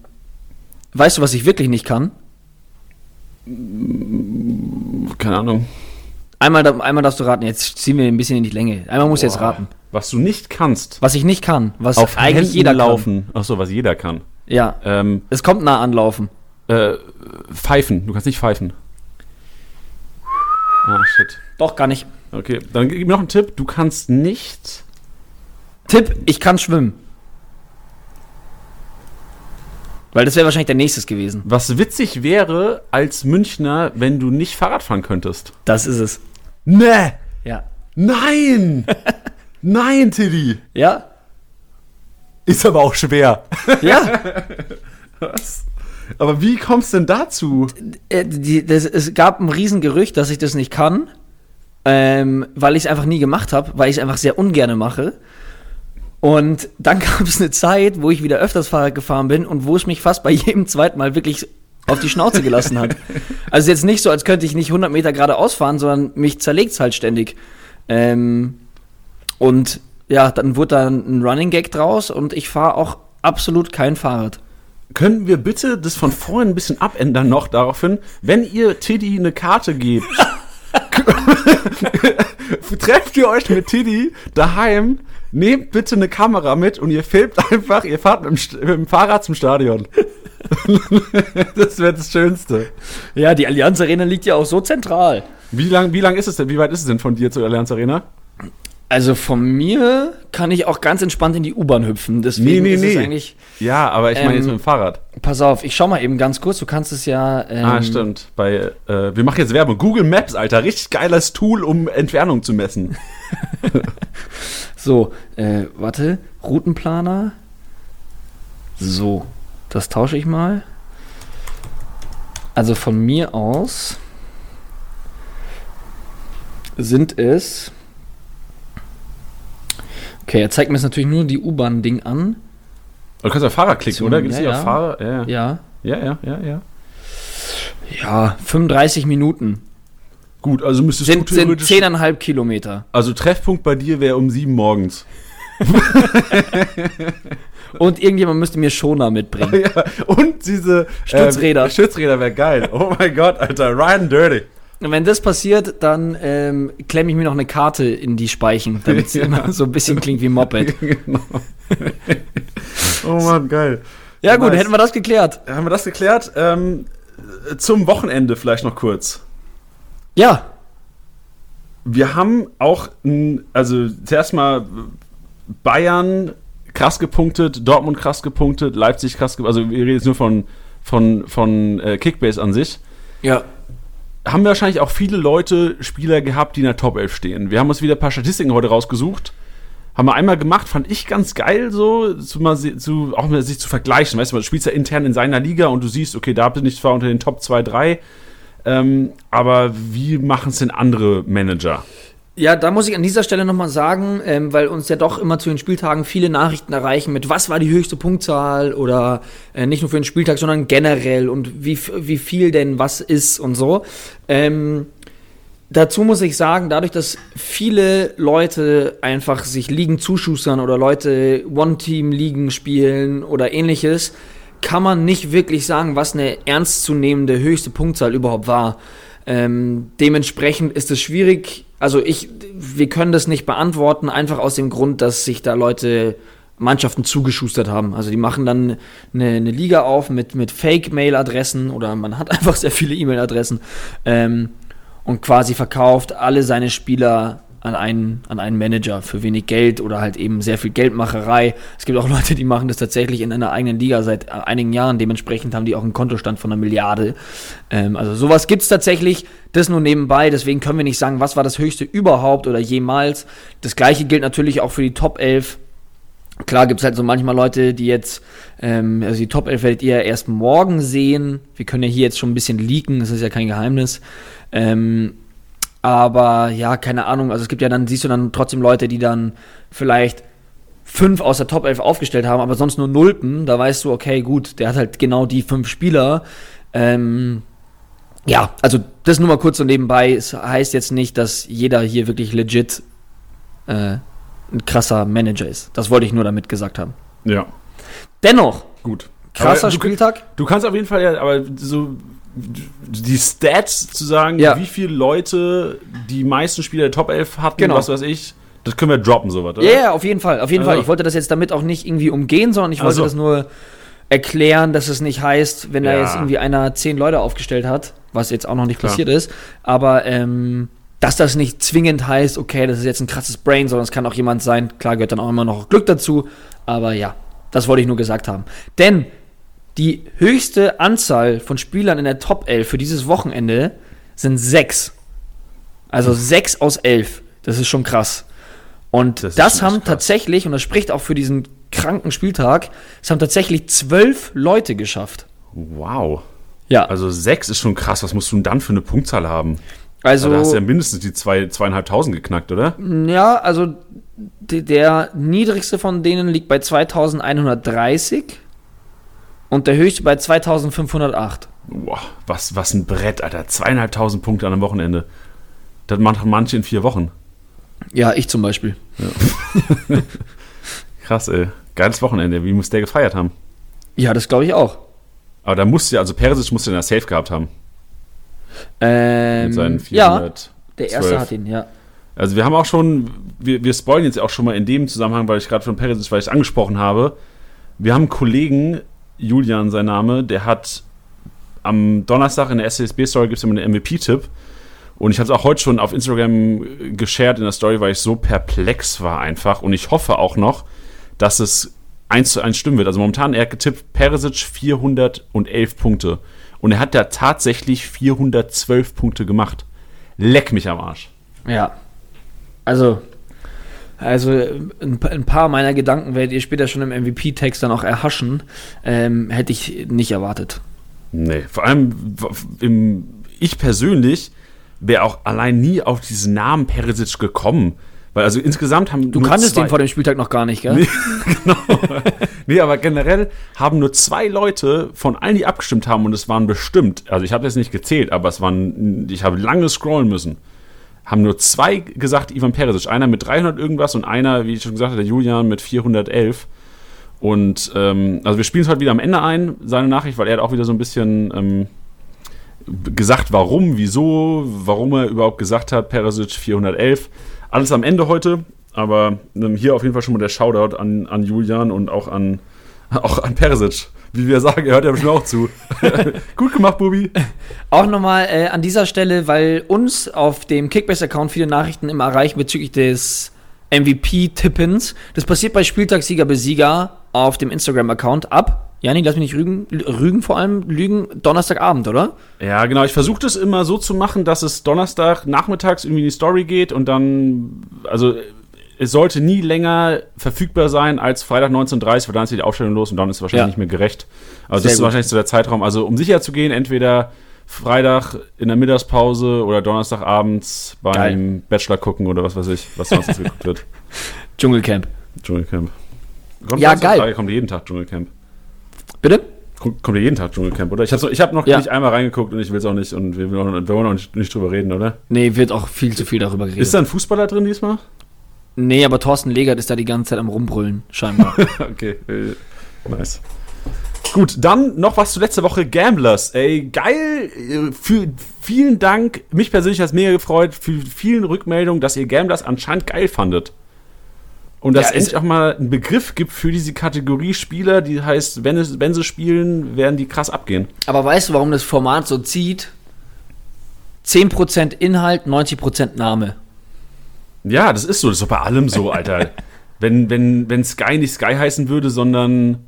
weißt du, was ich wirklich nicht kann? Keine Ahnung. Einmal, einmal darfst du raten, jetzt ziehen wir ein bisschen in die Länge. Einmal muss jetzt Boah. raten. Was du nicht kannst, Was ich nicht kann, was auf eigentlich Händen jeder laufen. Ach so, was jeder kann. kann. Ja, Ähm, es kommt nah anlaufen. äh, pfeifen. Du kannst nicht pfeifen. Ah, shit. Doch, gar nicht. Okay, dann gib mir noch einen Tipp. Du kannst nicht. Tipp, ich kann schwimmen. Weil das wäre wahrscheinlich der nächstes gewesen. Was witzig wäre als Münchner, wenn du nicht Fahrrad fahren könntest. Das ist es. Ne! Ja. Nein! *laughs* Nein, Tilly! Ja? Ist aber auch schwer. *laughs* Ja. Was? Aber wie kommst du denn dazu? Äh, das, es gab ein Riesengerücht, dass ich das nicht kann. ähm, weil ich es einfach nie gemacht habe, weil ich es einfach sehr ungerne mache. Und dann *laughs* gab es eine Zeit, wo ich wieder öfters Fahrrad gefahren bin und wo es mich fast bei jedem zweiten Mal wirklich auf die Schnauze gelassen hat. Also jetzt nicht so, als könnte ich nicht 100 Meter geradeaus fahren, sondern mich zerlegt es halt ständig. Ähm, und ja, dann wurde da ein Running Gag draus und ich fahre auch absolut kein Fahrrad. Können wir bitte das von vorhin ein bisschen abändern noch daraufhin, wenn ihr Tiddy eine Karte gebt, *laughs* trefft ihr euch mit Tiddy daheim, nehmt bitte eine Kamera mit und ihr filmt einfach, ihr fahrt mit dem, mit dem Fahrrad zum Stadion. *laughs* das wäre das Schönste. Ja, die Allianz Arena liegt ja auch so zentral. Wie lang, wie lang ist es denn, wie weit ist es denn von dir zur Allianz Arena? Also von mir kann ich auch ganz entspannt in die U-Bahn hüpfen. Deswegen Nee, nee, ist es nee. eigentlich. Ja, aber ich meine Ähm, jetzt mit dem Fahrrad. Pass auf, ich schau mal eben ganz kurz. Du kannst es ja. Ähm, Ah, stimmt. Bei, äh, wir machen jetzt Werbung. Google Maps, Alter. Richtig geiles Tool, um Entfernung zu messen. *laughs* So, äh, warte. Routenplaner. So, das tausche ich mal. Also von mir aus sind es. Okay, er zeigt mir jetzt natürlich nur die U-Bahn-Ding an. Du kannst auf Fahrrad klicken, Zum- oder? Gibt's ja, ja. Fahrrad? Ja, ja. Ja. Ja, ja, ja, ja. Ja, 35 Minuten. Gut, also müsstest Sind, du sind theoretisch... 10,5 Kilometer. also Treffpunkt bei dir wäre um sieben morgens. *laughs* Und irgendjemand müsste mir Schoner mitbringen. *laughs* ja, und diese... Stützräder. Ähm, Stützräder wäre geil. Oh mein Gott, Alter. Ryan Dirty. Und wenn das passiert, dann ähm, klemme ich mir noch eine Karte in die Speichen, damit es *laughs* Ja. immer so ein bisschen klingt wie Moped. *laughs* genau. oh Mann, geil. Ja gut, Nice. hätten wir das geklärt. Haben wir das geklärt? Ähm, zum Wochenende vielleicht noch kurz. Ja, Wir haben auch, also zuerst mal Bayern krass gepunktet, Dortmund krass gepunktet, Leipzig krass gepunktet, also wir reden jetzt nur von, von, von äh, Kickbase an sich. ja. Haben wir wahrscheinlich auch viele Leute, Spieler gehabt, die in der Top 11 stehen. Wir haben uns wieder ein paar Statistiken heute rausgesucht. Haben wir einmal gemacht, fand ich ganz geil, so, zu mal zu, auch mal sich zu vergleichen. Weißt du, du spielst ja intern in seiner Liga und du siehst, okay, da bin ich zwar unter den Top 2, 3, ähm, aber wie machen es denn andere Manager? Ja, da muss ich an dieser Stelle nochmal sagen, ähm, weil uns ja doch immer zu den Spieltagen viele Nachrichten erreichen mit, was war die höchste Punktzahl oder äh, nicht nur für den Spieltag, sondern generell und wie, wie viel denn was ist und so. Ähm, dazu muss ich sagen, dadurch, dass viele Leute einfach sich Ligen zuschustern oder Leute One-Team-Ligen spielen oder ähnliches, kann man nicht wirklich sagen, was eine ernstzunehmende höchste Punktzahl überhaupt war. Ähm, dementsprechend ist es schwierig. Also ich, wir können das nicht beantworten, einfach aus dem Grund, dass sich da Leute Mannschaften zugeschustert haben. Also die machen dann eine, eine Liga auf mit, mit Fake-Mail-Adressen oder man hat *laughs* einfach sehr viele E-Mail-Adressen ähm, und quasi verkauft alle seine Spieler an einen, an einen Manager für wenig Geld oder halt eben sehr viel Geldmacherei. Es gibt auch *laughs* Leute, die machen das tatsächlich in einer eigenen Liga seit äh, einigen Jahren. Dementsprechend haben die auch einen Kontostand von einer Milliarde. Ähm, also sowas gibt's tatsächlich. Das nur nebenbei. Deswegen können wir nicht sagen, was war das höchste überhaupt oder jemals. Das gleiche gilt natürlich auch für die Top 11. Klar gibt es halt so manchmal Leute, die jetzt, ähm, also die Top 11 werdet ihr erst morgen sehen. Wir können ja hier jetzt schon ein bisschen leaken, das ist ja kein Geheimnis. Ähm, aber ja, keine Ahnung, also es gibt ja dann, siehst du dann trotzdem Leute, die dann vielleicht fünf aus der Top 11 aufgestellt haben, aber sonst nur Nulpen. Da weißt du, okay, gut, der hat halt genau die fünf Spieler. Ähm, ja, also das nur mal kurz so nebenbei. Es heißt jetzt nicht, dass jeder hier wirklich legit äh, ein krasser Manager ist. Das wollte ich nur damit gesagt haben. Ja, Dennoch, gut. krasser Aber du, Spieltag. Du kannst auf jeden Fall ja, aber so die Stats zu sagen, Ja. wie viele Leute die meisten Spieler der Top 11 hatten, Genau. was weiß ich, das können wir droppen, sowas, Ja, ja, auf jeden Fall, auf jeden Also- Fall. Ich wollte das jetzt damit auch nicht irgendwie umgehen, sondern ich wollte so. das nur erklären, dass es nicht heißt, wenn da Ja. jetzt irgendwie einer zehn Leute aufgestellt hat, was jetzt auch noch nicht Klar. passiert ist, aber ähm, dass das nicht zwingend heißt, okay, das ist jetzt ein krasses Brain, sondern es kann auch jemand sein, klar gehört dann auch immer noch Glück dazu, aber ja, das wollte ich nur gesagt haben. Denn die höchste Anzahl von Spielern in der Top 11 für dieses Wochenende sind sechs. Also sechs aus elf. Das ist schon krass. Und Das das, haben krass. tatsächlich, und das spricht auch für diesen kranken Spieltag, es haben tatsächlich zwölf Leute geschafft. Wow. Ja. Also sechs ist schon krass. Was musst du denn dann für eine Punktzahl haben? Also, da hast du ja mindestens die zwei, zweieinhalbtausend geknackt, oder? ja, also der niedrigste von denen liegt bei 2130 und der höchste bei 2508. Boah, was, was ein Brett, Alter. Zweieinhalbtausend Punkte an einem Wochenende. Das machen manche in vier Wochen. Ja, ich zum Beispiel. *laughs* Krass, ey. Geiles Wochenende. Wie muss der gefeiert haben? Ja, das glaube ich auch. Aber da musste ja, also Perisic musste den ja safe gehabt haben. Ähm, Mit seinen ja, 400. der erste hat ihn, ja. Also wir haben auch schon, wir, wir spoilen jetzt auch schon mal in dem Zusammenhang, weil ich gerade von Perisic, weil ich es angesprochen habe. Wir haben einen Kollegen, Julian sein Name, der hat am Donnerstag in der SCSB-Story gibt es immer einen MVP-Tipp. Und ich habe es auch heute schon auf Instagram geshared in der Story, weil ich so perplex war einfach. Und ich hoffe auch noch, dass es 1 zu 1 stimmen wird. Also momentan, er hat getippt, Perisic 411 Punkte. Und er hat da tatsächlich 412 Punkte gemacht. Leck mich am Arsch. Ja. Also, also ein, pa- ein paar meiner Gedanken werdet ihr später schon im MVP-Text dann auch erhaschen. Ähm, hätte ich nicht erwartet. Nee, vor allem im, ich persönlich wäre auch allein nie auf diesen Namen Perisic gekommen. Weil also insgesamt haben Du kanntest den vor dem Spieltag noch gar nicht, gell? Nee, *laughs* genau. nee, aber generell haben nur zwei Leute von allen, die abgestimmt haben, und es waren bestimmt, also ich habe jetzt nicht gezählt, aber es waren, ich habe lange scrollen müssen, haben nur zwei gesagt, Ivan Perisic. Einer mit 300 irgendwas und einer, wie ich schon gesagt der Julian mit 411. Und ähm, also wir spielen es heute wieder am Ende ein, seine Nachricht, weil er hat auch wieder so ein bisschen ähm, gesagt, warum, wieso, warum er überhaupt gesagt hat, Perisic 411. Alles am Ende heute, aber ähm, hier auf jeden Fall schon mal der Shoutout an, an Julian und auch an, *laughs* auch an Perisic. Wie wir sagen, er hört ja bestimmt auch zu. *laughs* Gut gemacht, Bubi. Auch nochmal äh, an dieser Stelle, weil uns auf dem Kickbase-Account viele Nachrichten immer erreichen bezüglich des MVP-Tippens. Das passiert bei Spieltagssieger Besieger auf dem Instagram-Account ab. Janik, lass mich nicht rügen, rügen vor allem, lügen, Donnerstagabend, oder? Ja, genau. Ich versuche das immer so zu machen, dass es Donnerstag nachmittags irgendwie in die Story geht und dann, also es sollte nie länger verfügbar sein als Freitag 19.30 weil dann ist die Aufstellung los und dann ist es wahrscheinlich Ja. nicht mehr gerecht. Also Sehr das ist gut. wahrscheinlich so der Zeitraum. Also um sicher zu gehen, entweder Freitag in der Mittagspause oder Donnerstagabends beim Geil. Bachelor gucken oder was weiß ich, was sonst jetzt geguckt wird. *laughs* Dschungelcamp. Dschungelcamp. Kommt Ja, geil. Frage, Kommt jeden Tag Dschungelcamp. Bitte? Kommt jeden Tag Dschungelcamp, oder? Ich habe ich hab noch Ja. nicht einmal reingeguckt und ich will es auch nicht und wir, wollen auch- nicht drüber reden, oder? Nee, wird auch viel zu viel darüber geredet. Ist da ein Fußballer drin diesmal? Nee, aber Thorsten Legert ist da die ganze Zeit am Rumbrüllen, scheinbar. *laughs* okay, äh, nice. Gut, dann noch was zu letzter Woche. Gamblers. Ey, geil. äh, Für, vielen Dank. Mich persönlich hat es mega gefreut. Für vielen Rückmeldungen, dass ihr Gamblers anscheinend geil fandet. Und dass Ja, es es- endlich auch mal einen Begriff gibt für diese Kategorie Spieler, die heißt, wenn, es, wenn sie spielen, werden die krass abgehen. aber weißt du, warum das Format so zieht? 10% Inhalt, 90% Name. Ja, das ist so. Das ist doch bei allem so, Alter. *laughs* wenn, wenn, wenn Sky nicht Sky heißen würde, sondern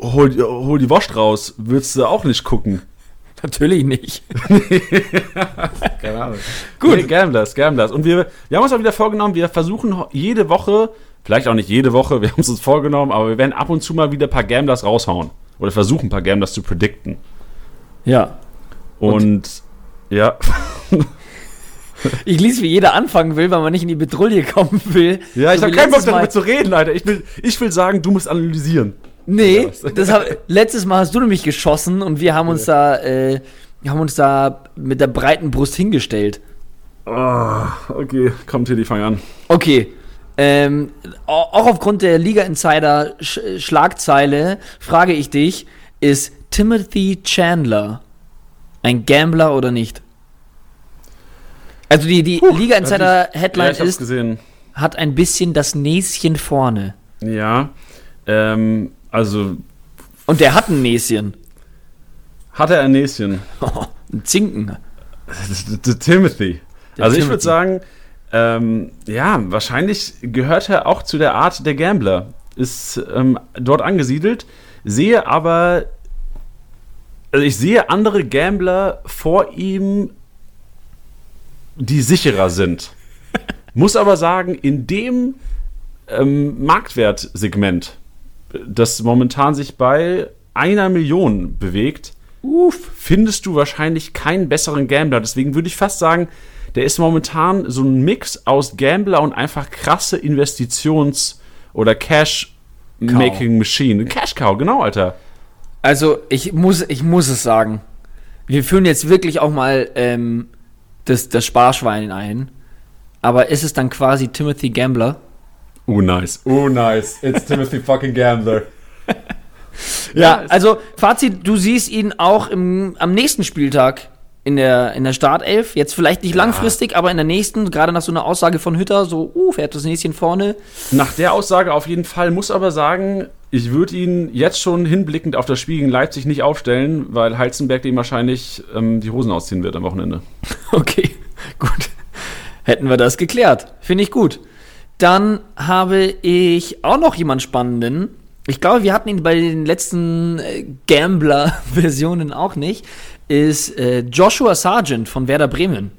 hol, hol die Wurst raus, würdest du auch nicht gucken. *laughs* Natürlich nicht. *laughs* Keine Ahnung. Gut. Nee, Gamblers, Gamblers. Und wir, wir haben uns auch wieder vorgenommen, wir versuchen jede Woche, vielleicht auch nicht jede Woche, wir haben es uns vorgenommen, aber wir werden ab und zu mal wieder ein paar Gamblers raushauen. Oder versuchen, ein paar Gamblers zu predikten. Ja. Und, ja. *laughs* Ich lese, wie jeder anfangen will, weil man nicht in die Petrouille kommen will. Ja, ich So habe keinen Bock darüber zu reden, Alter. Ich will, ich will sagen, du musst analysieren. Nee, das hab, letztes Mal hast du nämlich geschossen und wir haben uns da, äh, haben uns da mit der breiten Brust hingestellt. Ah, okay, kommt hier, die fangen an. Okay. Ähm, au- auch aufgrund der Liga Insider Sch Schlagzeile frage ich dich, ist Timothy Chandler ein Gambler oder nicht? Also die, die Liga Insider ja, Headline ich hab's ist, gesehen. hat ein bisschen das Näschen vorne. Ja, ähm, also Und der hat ein Näschen. hat er ein Näschen. *laughs* ein Zinken. Der Timothy. Der also ich Timothy. würde sagen, ähm, ja, wahrscheinlich gehört er auch zu der Art der Gambler. Ist ähm, dort angesiedelt, sehe aber, also ich sehe andere Gambler vor ihm, die sicherer sind. Muss aber sagen, in dem ähm, Marktwertsegment, das momentan sich bei einer Million bewegt, Uff. findest du wahrscheinlich keinen besseren Gambler. Deswegen würde ich fast sagen, der ist momentan so ein Mix aus Gambler und einfach krasse Investitions- oder Cash-Making-Machine. Cash-Cow, genau, Alter. Also, ich muss, ich muss es sagen. Wir führen jetzt wirklich auch mal ähm, das, das Sparschwein ein. Aber ist es dann quasi Timothy Gambler? Oh, nice. Oh, nice. It's Timothy fucking Gambler. *laughs* ja, also Fazit, du siehst ihn auch im, am nächsten Spieltag in der, in der Startelf. Jetzt vielleicht nicht ja. langfristig, aber in der nächsten, gerade nach so einer Aussage von Hütter, so, uh, fährt das Näschen vorne. Nach der Aussage auf jeden Fall, muss aber sagen, ich würde ihn jetzt schon hinblickend auf das Spiel gegen Leipzig nicht aufstellen, weil Heizenberg dem wahrscheinlich ähm, die Hosen ausziehen wird am Wochenende. *laughs* Okay, gut. Hätten wir das geklärt. Finde ich gut. Dann habe ich auch noch jemanden Spannenden. Ich glaube, wir hatten ihn bei den letzten äh, Gambler-Versionen auch nicht ist äh, Joshua Sargent von Werder Bremen.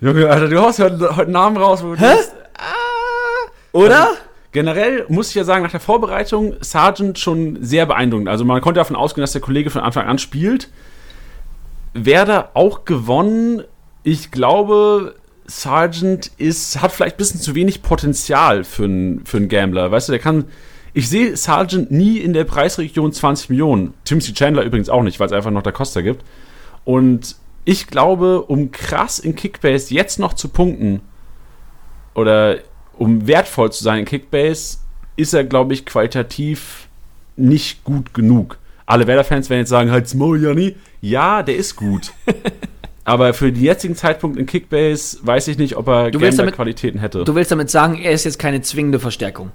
Junge, Alter, du hast heute, heute Namen raus, wo du Hä? Bist, ah, Oder? Also, generell muss ich ja sagen, nach der Vorbereitung Sargent schon sehr beeindruckend. Also man konnte davon ausgehen, dass der Kollege von Anfang an spielt. Werder auch gewonnen. Ich glaube, Sargent ist, hat vielleicht ein bisschen zu wenig Potenzial für einen für Gambler. Weißt du, der kann ich sehe Sargent nie in der Preisregion 20 Millionen. Timothy Chandler übrigens auch nicht, weil es einfach noch der Costa gibt. Und ich glaube, um krass in Kickbase jetzt noch zu punkten oder um wertvoll zu sein in Kickbase, ist er, glaube ich, qualitativ nicht gut genug. Alle Werder-Fans werden jetzt sagen, halt's Mo, Janni. Ja, der ist gut. *laughs* Aber für den jetzigen Zeitpunkt in Kickbase weiß ich nicht, ob er gerne Qualitäten hätte. Du willst damit sagen, er ist jetzt keine zwingende Verstärkung.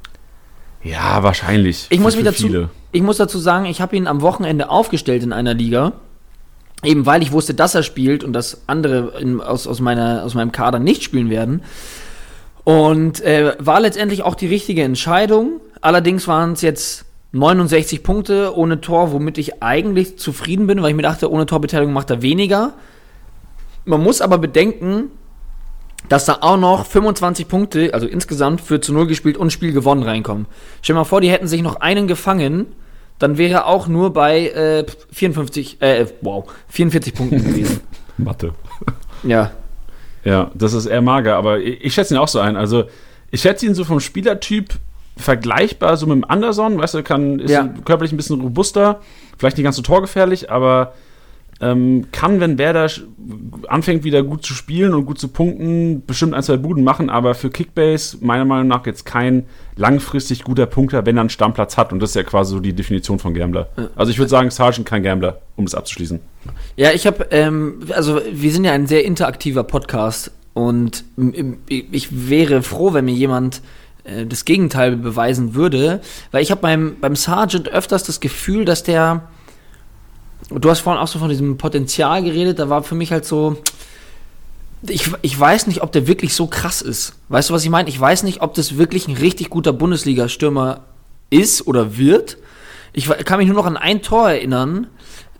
Ja, wahrscheinlich. Ich muss, mich dazu, ich muss dazu sagen, ich habe ihn am Wochenende aufgestellt in einer Liga. Eben weil ich wusste, dass er spielt und dass andere in, aus, aus, meiner, aus meinem Kader nicht spielen werden. Und äh, war letztendlich auch die richtige Entscheidung. Allerdings waren es jetzt 69 Punkte ohne Tor, womit ich eigentlich zufrieden bin, weil ich mir dachte, ohne Torbeteiligung macht er weniger. Man muss aber bedenken, dass da auch noch 25 Punkte, also insgesamt für zu Null gespielt und Spiel gewonnen reinkommen. Stell dir mal vor, die hätten sich noch einen gefangen, dann wäre er auch nur bei äh, 54, äh, wow, 44 Punkten gewesen. *laughs* Mathe. Ja. Ja, das ist eher mager, aber ich, ich schätze ihn auch so ein. Also, ich schätze ihn so vom Spielertyp vergleichbar so mit dem Anderson, weißt du, kann, ist ja. körperlich ein bisschen robuster, vielleicht nicht ganz so torgefährlich, aber ähm, kann, wenn Werder anfängt wieder gut zu spielen und gut zu punkten, bestimmt ein, zwei Buden machen, aber für Kickbase meiner Meinung nach jetzt kein langfristig guter Punkter, wenn er einen Stammplatz hat. Und das ist ja quasi so die Definition von Gambler. Also ich würde sagen, Sargent kein Gambler, um es abzuschließen. Ja, ich habe, ähm, also wir sind ja ein sehr interaktiver Podcast und ich wäre froh, wenn mir jemand äh, das Gegenteil beweisen würde, weil ich habe beim, beim Sergeant öfters das Gefühl, dass der du hast vorhin auch so von diesem Potenzial geredet, da war für mich halt so, ich, ich weiß nicht, ob der wirklich so krass ist. Weißt du, was ich meine? Ich weiß nicht, ob das wirklich ein richtig guter Bundesliga-Stürmer ist oder wird. Ich kann mich nur noch an ein Tor erinnern,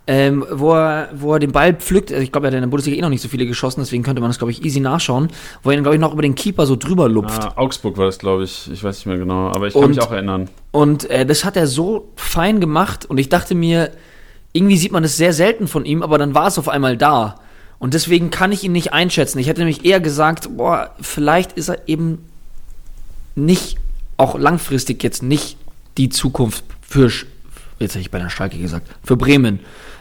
ähm, wo, er, wo er den Ball pflückt. Also ich glaube, er hat in der Bundesliga eh noch nicht so viele geschossen, deswegen könnte man das, glaube ich, easy nachschauen. Wo er ihn, glaube ich, noch über den Keeper so drüber lupft. Ah, Augsburg war das, glaube ich. Ich weiß nicht mehr genau, aber ich kann und, mich auch erinnern. Und äh, das hat er so fein gemacht und ich dachte mir, irgendwie sieht man es sehr selten von ihm, aber dann war es auf einmal da. Und deswegen kann ich ihn nicht einschätzen. Ich hätte nämlich eher gesagt, boah, vielleicht ist er eben nicht, auch langfristig jetzt nicht die Zukunft für, jetzt hätte ich bei der Schalke gesagt, für Bremen.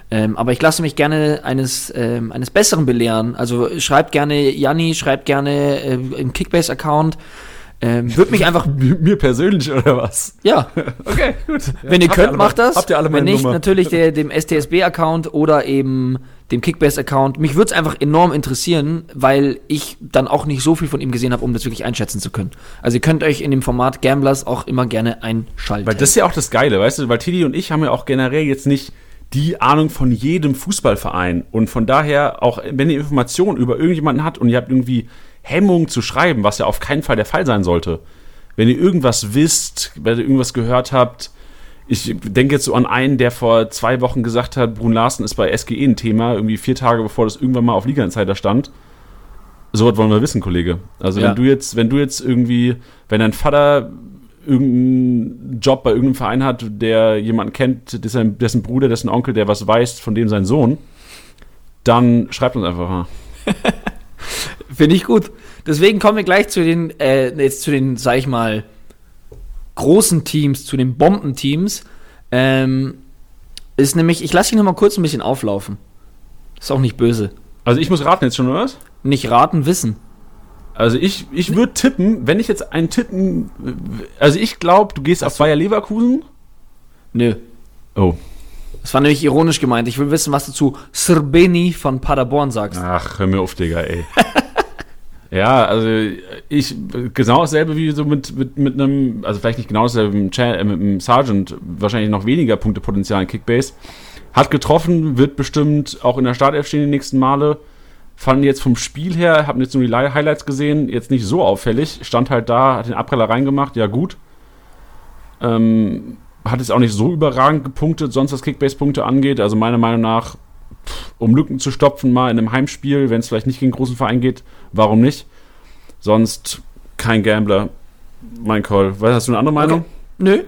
Ähm, aber ich lasse mich gerne eines, ähm, eines Besseren belehren. Also schreibt gerne Janni, schreibt gerne äh, im Kickbase-Account. Ähm, würde mich einfach. *laughs* Mir persönlich oder was? Ja. *laughs* okay, gut. Wenn ihr könnt, macht das. Habt ihr alle meine Wenn nicht, Nummer. natürlich der, dem STSB-Account oder eben dem Kickbase-Account. Mich würde es einfach enorm interessieren, weil ich dann auch nicht so viel von ihm gesehen habe, um das wirklich einschätzen zu können. Also ihr könnt euch in dem Format Gamblers auch immer gerne einschalten. Weil das ist ja auch das Geile, weißt du, weil Tidi und ich haben ja auch generell jetzt nicht die Ahnung von jedem Fußballverein. Und von daher, auch wenn ihr Informationen über irgendjemanden habt und ihr habt irgendwie Hemmung zu schreiben, was ja auf keinen Fall der Fall sein sollte. Wenn ihr irgendwas wisst, wenn ihr irgendwas gehört habt, ich denke jetzt so an einen, der vor zwei Wochen gesagt hat, Brun Larsen ist bei SGE ein Thema, irgendwie vier Tage bevor das irgendwann mal auf Liga Insider stand. So was wollen wir wissen, Kollege. Also ja. wenn du jetzt, wenn du jetzt irgendwie, wenn dein Vater irgendeinen Job bei irgendeinem Verein hat, der jemanden kennt, dessen, dessen Bruder, dessen Onkel, der was weiß, von dem sein Sohn, dann schreibt uns einfach mal. *laughs* Finde ich gut. Deswegen kommen wir gleich zu den, äh, jetzt zu den, sag ich mal, großen Teams, zu den Bombenteams. Ähm, ist nämlich, ich lasse ihn noch mal kurz ein bisschen auflaufen. Ist auch nicht böse. Also ich muss raten jetzt schon, oder was? Nicht raten, wissen. Also ich, ich würde tippen, wenn ich jetzt einen tippen, also ich glaube, du gehst auf Bayer Leverkusen. Nö. Oh. Das war nämlich ironisch gemeint. Ich will wissen, was du zu Srbeni von Paderborn sagst. Ach, hör mir auf, Digga, ey. *laughs* ja, also ich, genau dasselbe wie so mit, mit, mit einem, also vielleicht nicht genau dasselbe äh, mit dem Sergeant, wahrscheinlich noch weniger Punktepotenzial in Kickbase. Hat getroffen, wird bestimmt auch in der Startelf stehen die nächsten Male. Fand jetzt vom Spiel her, hab jetzt nur die Li- Highlights gesehen, jetzt nicht so auffällig. Stand halt da, hat den Abpreller reingemacht, ja gut. Ähm, hat jetzt auch nicht so überragend gepunktet, sonst was Kickbase-Punkte angeht. Also meiner Meinung nach, um Lücken zu stopfen, mal in einem Heimspiel, wenn es vielleicht nicht gegen einen großen Verein geht, warum nicht? Sonst kein Gambler. Mein Call. Was hast du eine andere Meinung? Nö.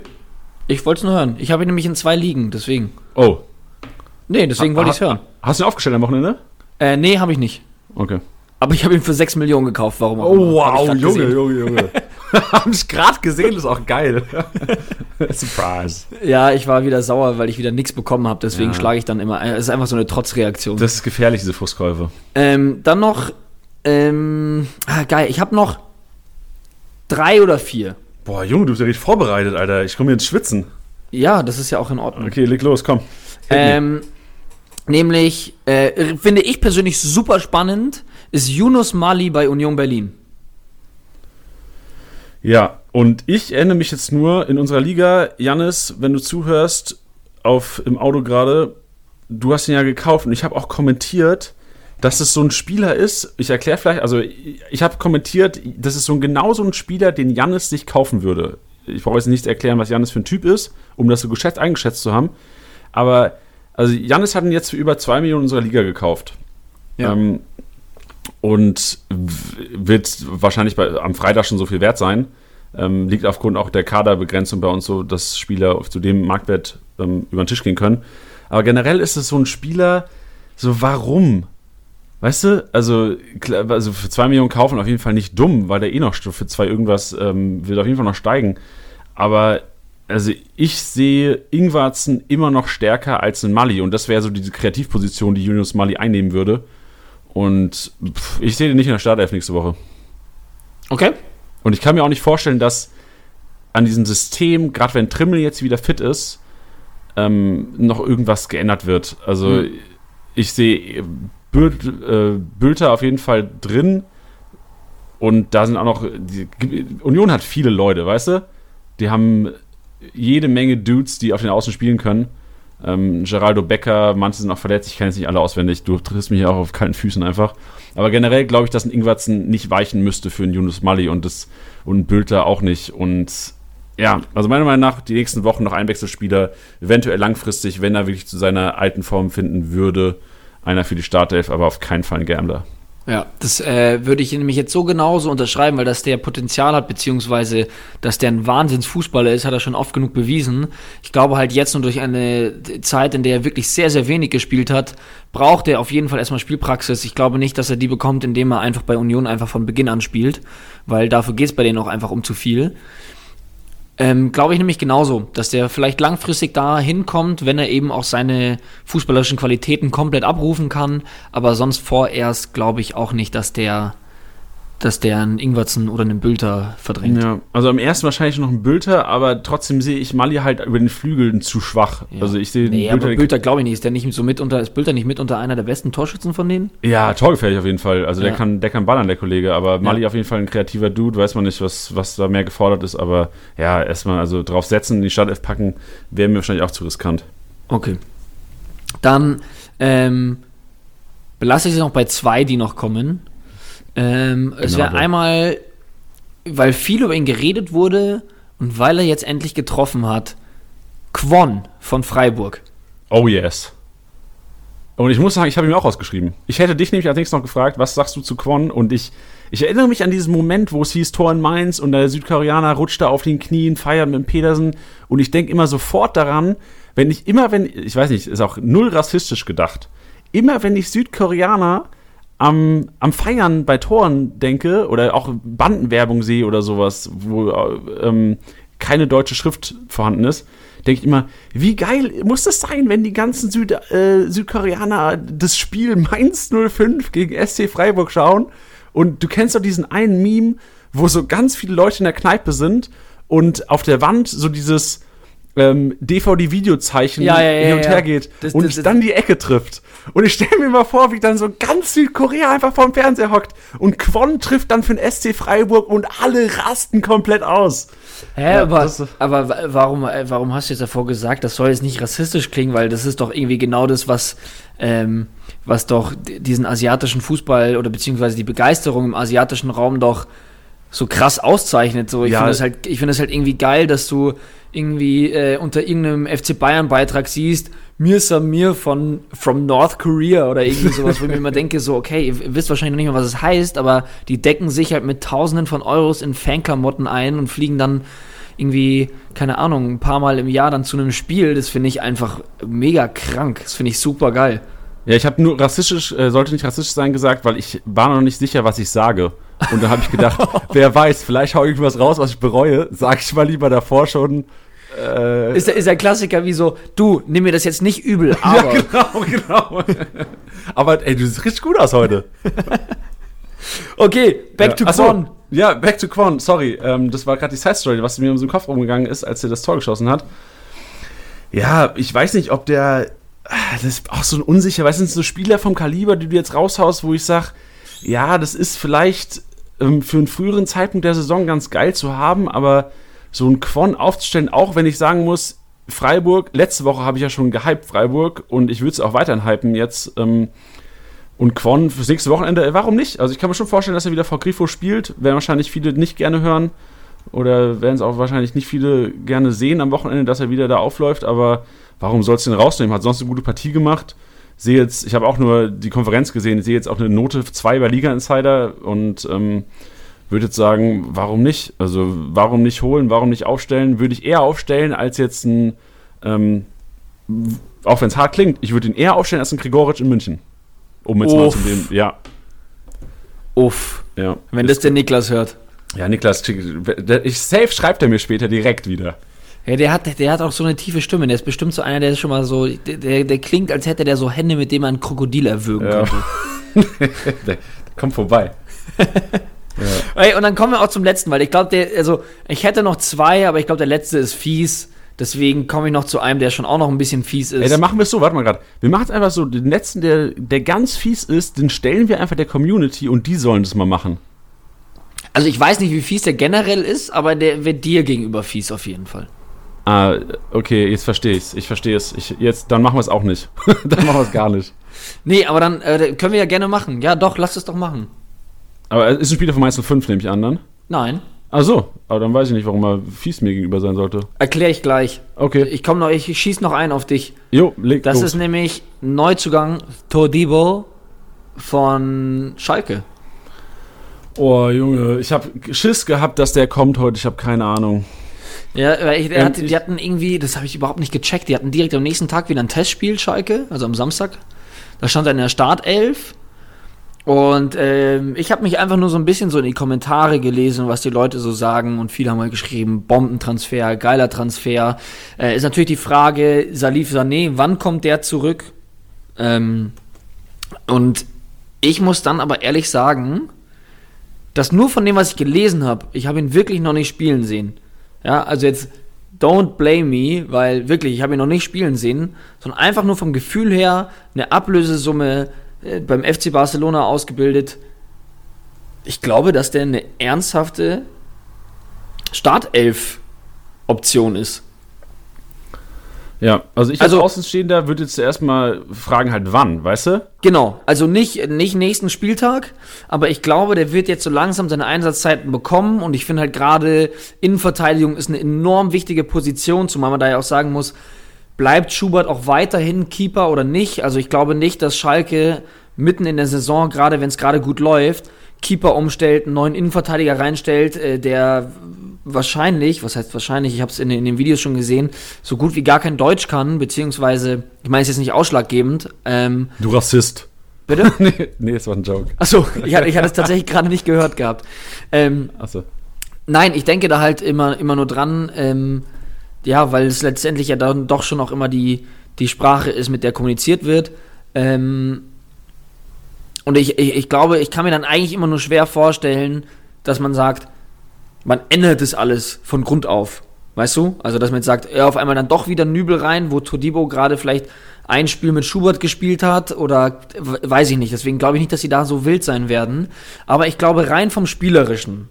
Ich wollte es nur hören. Ich habe ihn nämlich in zwei Ligen, deswegen. Oh. Nee, deswegen wollte ich es hören. Hast du ihn aufgestellt am Wochenende? Äh, nee, habe ich nicht. Okay. Aber ich habe ihn für 6 Millionen gekauft. Warum auch immer. Hab ich grad gesehen. Junge, Junge. Hab ich gerade gesehen, ist auch geil. *laughs* *laughs* Surprise. Ja, ich war wieder sauer, weil ich wieder nichts bekommen habe. Deswegen Ja. schlage ich dann immer. Es ist einfach so eine Trotzreaktion. Das ist gefährlich, diese Frustkäufe. Ähm, dann noch, ähm, ah, geil, ich habe noch drei oder vier. Boah, Junge, du bist ja richtig vorbereitet, Alter. Ich komme ins Schwitzen. Ja, das ist ja auch in Ordnung. Okay, leg los, komm. Ähm, nämlich, äh, finde ich persönlich super spannend, ist Yunus Mali bei Union Berlin. Ja, und ich erinnere mich jetzt nur in unserer Liga, Jannis, wenn du zuhörst, auf im Auto gerade, du hast ihn ja gekauft und ich habe auch kommentiert, dass es so ein Spieler ist. Ich erkläre vielleicht, also ich, ich habe kommentiert, das ist so ein genau so ein Spieler, den Jannis sich kaufen würde. Ich brauche jetzt nicht erklären, was Jannis für ein Typ ist, um das so geschätzt eingeschätzt zu haben. Aber also Jannis hat ihn jetzt für über 2 Millionen in unserer Liga gekauft. Ja. Ähm, und wird wahrscheinlich bei, am Freitag schon so viel wert sein. Ähm, liegt aufgrund auch der Kaderbegrenzung bei uns so, dass Spieler zu dem Marktwert ähm, über den Tisch gehen können. Aber generell ist es so ein Spieler, so warum? Weißt du, also, also für zwei Millionen kaufen auf jeden Fall nicht dumm, weil der eh noch für zwei irgendwas ähm, wird auf jeden Fall noch steigen. Aber also ich sehe Ingwarzen immer noch stärker als ein Mali und das wäre so diese Kreativposition, die Junius Mali einnehmen würde. Und pff, ich sehe den nicht in der Startelf nächste Woche. Okay. Und ich kann mir auch nicht vorstellen, dass an diesem System, gerade wenn Trimmel jetzt wieder fit ist, ähm, noch irgendwas geändert wird. Also Hm. ich sehe Bül äh, Bülter auf jeden Fall drin. Und da sind auch noch. Die, Union hat viele Leute, weißt du? Die haben jede Menge Dudes, die auf den Außen spielen können. Ähm, Geraldo Becker, manche sind auch verletzt, ich kenne jetzt nicht alle auswendig. Du triffst mich ja auch auf kalten Füßen einfach. Aber generell glaube ich, dass ein Ingwertsen nicht weichen müsste für einen Yunus Mali und, das, und ein Bülter auch nicht. Und ja, also meiner Meinung nach die nächsten Wochen noch Einwechselspieler, eventuell langfristig, wenn er wirklich zu seiner alten Form finden würde, einer für die Startelf, aber auf keinen Fall ein Gambler. Ja, das äh, würde ich nämlich jetzt so genauso unterschreiben, weil dass der Potenzial hat, beziehungsweise dass der ein Wahnsinnsfußballer ist, hat er schon oft genug bewiesen. Ich glaube halt jetzt nur durch eine Zeit, in der er wirklich sehr, sehr wenig gespielt hat, braucht er auf jeden Fall erstmal Spielpraxis. Ich glaube nicht, dass er die bekommt, indem er einfach bei Union einfach von Beginn an spielt, weil dafür geht es bei denen auch einfach um zu viel. Ähm, Glaube ich nämlich genauso, dass der vielleicht langfristig da hinkommt, wenn er eben auch seine fußballerischen Qualitäten komplett abrufen kann. Aber sonst vorerst glaube ich auch nicht, dass der, dass der einen Ingwertsen oder einen Bülter verdrängt. Ja, also am ersten wahrscheinlich noch ein Bülter, aber trotzdem sehe ich Mali halt über den Flügeln zu schwach. Ja. Also ich sehe Nee, den aber Bülter glaube ich nicht. Ist der nicht so mitunter, ist Bülter nicht mitunter einer der besten Torschützen von denen? Ja, torgefährlich auf jeden Fall. Also der Ja. kann, der kann ballern, der Kollege. Aber Mali auf jeden Fall ein kreativer Dude, weiß man nicht, was, was da mehr gefordert ist. Aber ja, erstmal also drauf setzen, in die Startelf packen, wäre mir wahrscheinlich auch zu riskant. Okay. Dann ähm, belasse ich es noch bei zwei, die noch kommen. Ähm, es wäre einmal, weil viel über ihn geredet wurde und weil er jetzt endlich getroffen hat, Quon von Freiburg. Oh yes. Und ich muss sagen, ich habe ihn auch ausgeschrieben. Ich hätte dich nämlich nächstes noch gefragt, was sagst du zu Quan? Und ich, Ich erinnere mich an diesen Moment, wo es hieß Tor in Mainz und der Südkoreaner rutscht da auf den Knien, feiert mit Pedersen und ich denke immer sofort daran, wenn ich immer, wenn, ich weiß nicht, ist auch null rassistisch gedacht, immer wenn ich Südkoreaner am, am Feiern bei Toren denke oder auch Bandenwerbung sehe oder sowas, wo ähm, keine deutsche Schrift vorhanden ist, denke ich immer, wie geil muss das sein, wenn die ganzen Süd, äh, Südkoreaner das Spiel Mainz 05 gegen SC Freiburg schauen? Und du kennst doch diesen einen Meme, wo so ganz viele Leute in der Kneipe sind und auf der Wand so dieses ähm, DVD-Videozeichen Ja, ja, ja, hin und her geht Das- und das- dann die Ecke trifft. Und ich stelle mir mal vor, wie dann so ganz Südkorea einfach vorm Fernseher hockt und Kwon trifft dann für den SC Freiburg und alle rasten komplett aus. Hä, aber, das- aber wa- warum, äh, warum hast du jetzt davor gesagt, das soll jetzt nicht rassistisch klingen, weil das ist doch irgendwie genau das, was, ähm, was doch diesen asiatischen Fußball oder beziehungsweise die Begeisterung im asiatischen Raum doch so krass auszeichnet. So, ich Ja. finde es halt, ich finde es halt irgendwie geil, dass du irgendwie äh, unter irgendeinem FC Bayern Beitrag siehst, mir Samir von from North Korea oder irgendwie sowas, wo ich mir immer denke, so, okay, ihr wisst wahrscheinlich noch nicht mal, was es heißt, aber die decken sich halt mit Tausenden von Euros in Fanklamotten ein und fliegen dann irgendwie, keine Ahnung, ein paar Mal im Jahr dann zu einem Spiel. Das finde ich einfach mega krank. Das finde ich super geil. Ja, ich habe nur rassistisch, äh, sollte nicht rassistisch sein gesagt, weil ich war noch nicht sicher, was ich sage. Und da habe ich gedacht, *laughs* wer weiß, vielleicht hau ich irgendwas raus, was ich bereue. Sag ich mal lieber davor schon. Äh, Ist ist der Klassiker wie so, du, nimm mir das jetzt nicht übel, *laughs* aber. ja, genau, genau. Aber ey, du siehst richtig gut aus heute. *laughs* Okay, back to Ach so, Quan. Ja, back to Quan, sorry. Ähm, das war gerade die Side Story, was mir um den Kopf rumgegangen ist, als er das Tor geschossen hat. Ja, ich weiß nicht, ob der. ah, Das ist auch so ein unsicher, weißt du, so Spieler vom Kaliber, die du jetzt raushaust, wo ich sag, ja, das ist vielleicht ähm, für einen früheren Zeitpunkt der Saison ganz geil zu haben, aber so ein Quan aufzustellen, auch wenn ich sagen muss, Freiburg, letzte Woche habe ich ja schon gehypt Freiburg und ich würde es auch weiterhin hypen jetzt. Ähm, und Quan fürs nächste Wochenende, äh, warum nicht? Also ich kann mir schon vorstellen, dass er wieder vor Grifo spielt. Werden wahrscheinlich viele nicht gerne hören. Oder werden es auch wahrscheinlich nicht viele gerne sehen am Wochenende, dass er wieder da aufläuft. Aber warum sollst du ihn rausnehmen? Hat sonst eine gute Partie gemacht. Sehe jetzt, ich habe auch nur die Konferenz gesehen, sehe jetzt auch eine Note 2 bei Liga Insider und ähm, würde jetzt sagen, warum nicht? Also warum nicht holen, warum nicht aufstellen? Würde ich eher aufstellen als jetzt ein, ähm, auch wenn es hart klingt, ich würde ihn eher aufstellen als ein Gregoritsch in München. Um jetzt mal Uff. zu dem, ja, Uff, ja. wenn das der Niklas hört. Ja, Niklas, ich safe schreibt er mir später direkt wieder. Ja, der hat, der hat auch so eine tiefe Stimme. Der ist bestimmt so einer, der ist schon mal so, der, der, klingt, als hätte der so Hände, mit denen man ein Krokodil erwürgen Ja. könnte. der, *laughs* der kommt vorbei. *laughs* Ey, und dann kommen wir auch zum letzten, weil ich glaube, der, also ich hätte noch zwei, aber ich glaube, der letzte ist fies. Deswegen komme ich noch zu einem, der schon auch noch ein bisschen fies ist. Ey, dann machen wir es so, warte mal gerade. Wir machen es einfach so, den letzten, der, der ganz fies ist, den stellen wir einfach der Community und die sollen das mal machen. also ich weiß nicht, wie fies der generell ist, aber der wird dir gegenüber fies auf jeden Fall. Ah, okay, jetzt verstehe ich's. Ich verstehe es. Ich, jetzt, dann machen wir es auch nicht. *laughs* dann machen wir es gar nicht. Nee, aber dann äh, können wir ja gerne machen. Ja, doch, lass es doch machen. Aber es ist ein Spieler von Mainz 05, nehme ich an dann. Nein, Ach so, aber dann weiß ich nicht, warum er fies mir gegenüber sein sollte. erkläre ich gleich. Okay. Ich komme noch, ich schieß noch ein auf dich. Jo, leg Das los. ist nämlich Neuzugang Todibo von Schalke. Oh, Junge, ich habe Schiss gehabt, dass der kommt heute. Ich habe keine Ahnung. Ja, weil ich, Ähm, hatte, die hatten irgendwie, das habe ich überhaupt nicht gecheckt, die hatten direkt am nächsten Tag wieder ein Testspiel, Schalke, also am Samstag. Da stand er in der Startelf. Und ähm, ich habe mich einfach nur so ein bisschen so in die Kommentare gelesen, was die Leute so sagen. Und viele haben halt geschrieben, Bombentransfer, geiler Transfer. Äh, ist natürlich die Frage, Salif Sané, wann kommt der zurück? Ähm, und ich muss dann aber ehrlich sagen, dass nur von dem, was ich gelesen habe, ich habe ihn wirklich noch nicht spielen sehen. Ja, also jetzt don't blame me, weil wirklich, ich habe ihn noch nicht spielen sehen, sondern einfach nur vom Gefühl her eine Ablösesumme äh, beim FC Barcelona ausgebildet. Ich glaube, dass der eine ernsthafte Startelf-Option ist. Ja, also ich als Also- Außenstehender würde jetzt erstmal fragen halt wann, weißt du? Genau, also nicht, nicht nächsten Spieltag, aber ich glaube, der wird jetzt so langsam seine Einsatzzeiten bekommen und ich finde halt gerade Innenverteidigung ist eine enorm wichtige Position, zumal man da ja auch sagen muss, bleibt Schubert auch weiterhin Keeper oder nicht? Also ich glaube nicht, dass Schalke mitten in der Saison, gerade wenn es gerade gut läuft, Keeper umstellt, einen neuen Innenverteidiger reinstellt, äh, der wahrscheinlich, was heißt wahrscheinlich, ich habe es in, in, den Videos schon gesehen, so gut wie gar kein Deutsch kann, beziehungsweise, ich meine es ist jetzt nicht ausschlaggebend. Ähm, du Rassist. Bitte? *laughs* nee, nee, das war ein Joke. Achso, ich, ich hatte es tatsächlich gerade nicht gehört gehabt. Ähm, Achso. Nein, ich denke da halt immer, immer nur dran, ähm, ja, weil es letztendlich ja dann doch schon auch immer die, die Sprache ist, mit der kommuniziert wird. Ähm, und ich, ich, ich glaube, ich kann mir dann eigentlich immer nur schwer vorstellen, dass man sagt, man ändert das alles von Grund auf. Weißt du? Also, dass man jetzt sagt, ja, auf einmal dann doch wieder Nübel rein, wo Todibo gerade vielleicht ein Spiel mit Schubert gespielt hat oder weiß ich nicht. Deswegen glaube ich nicht, dass sie da so wild sein werden. Aber ich glaube, rein vom Spielerischen,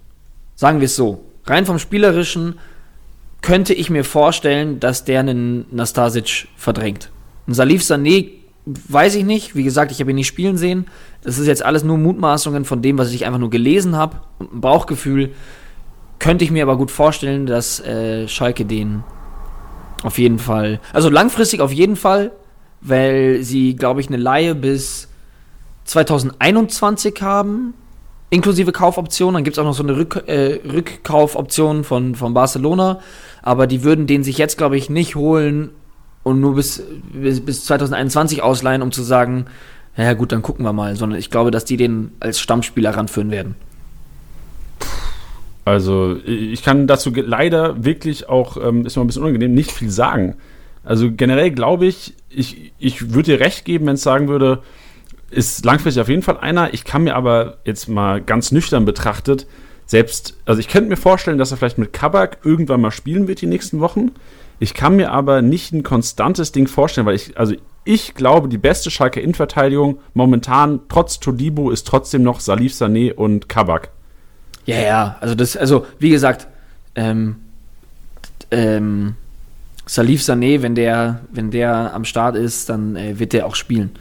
sagen wir es so, rein vom Spielerischen könnte ich mir vorstellen, dass der einen Nastasic verdrängt. Ein Salif Sané weiß ich nicht. Wie gesagt, ich habe ihn nicht spielen sehen. Das ist jetzt alles nur Mutmaßungen von dem, was ich einfach nur gelesen habe und ein Bauchgefühl. Könnte ich mir aber gut vorstellen, dass äh, Schalke den auf jeden Fall, also langfristig auf jeden Fall, weil sie, glaube ich, eine Laie bis 2021 haben, inklusive Kaufoption. Dann gibt es auch noch so eine Rück, äh, Rückkaufoption von, von Barcelona. Aber die würden den sich jetzt, glaube ich, nicht holen und nur bis, bis, bis 2021 ausleihen, um zu sagen, ja gut, dann gucken wir mal. Sondern ich glaube, dass die den als Stammspieler ranführen werden. Also ich kann dazu leider wirklich auch, ähm, ist noch ein bisschen unangenehm, nicht viel sagen. Also generell glaube ich, ich, ich würde dir recht geben, wenn es sagen würde, ist langfristig auf jeden Fall einer. Ich kann mir aber jetzt mal ganz nüchtern betrachtet, selbst, also ich könnte mir vorstellen, dass er vielleicht mit Kabak irgendwann mal spielen wird die nächsten Wochen. Ich kann mir aber nicht ein konstantes Ding vorstellen, weil ich, also ich glaube, die beste Schalke Innenverteidigung momentan trotz Todibo ist trotzdem noch Salif Sané und Kabak. Ja, ja, also das, also wie gesagt, ähm, ähm, Salif Sané, wenn der, wenn der am Start ist, dann äh, wird der auch spielen.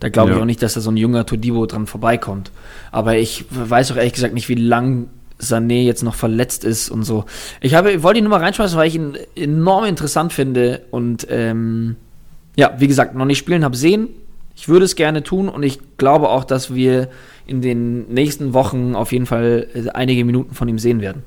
Da glaube ja. ich auch nicht, dass da so ein junger Todibo dran vorbeikommt. Aber ich weiß auch ehrlich gesagt nicht, wie lang Sané jetzt noch verletzt ist und so. Ich habe, wollte ihn nur mal reinschmeißen, weil ich ihn enorm interessant finde und ähm, ja, wie gesagt, noch nicht spielen habe sehen. Ich würde es gerne tun und ich glaube auch, dass wir in den nächsten Wochen auf jeden Fall äh, einige Minuten von ihm sehen werden.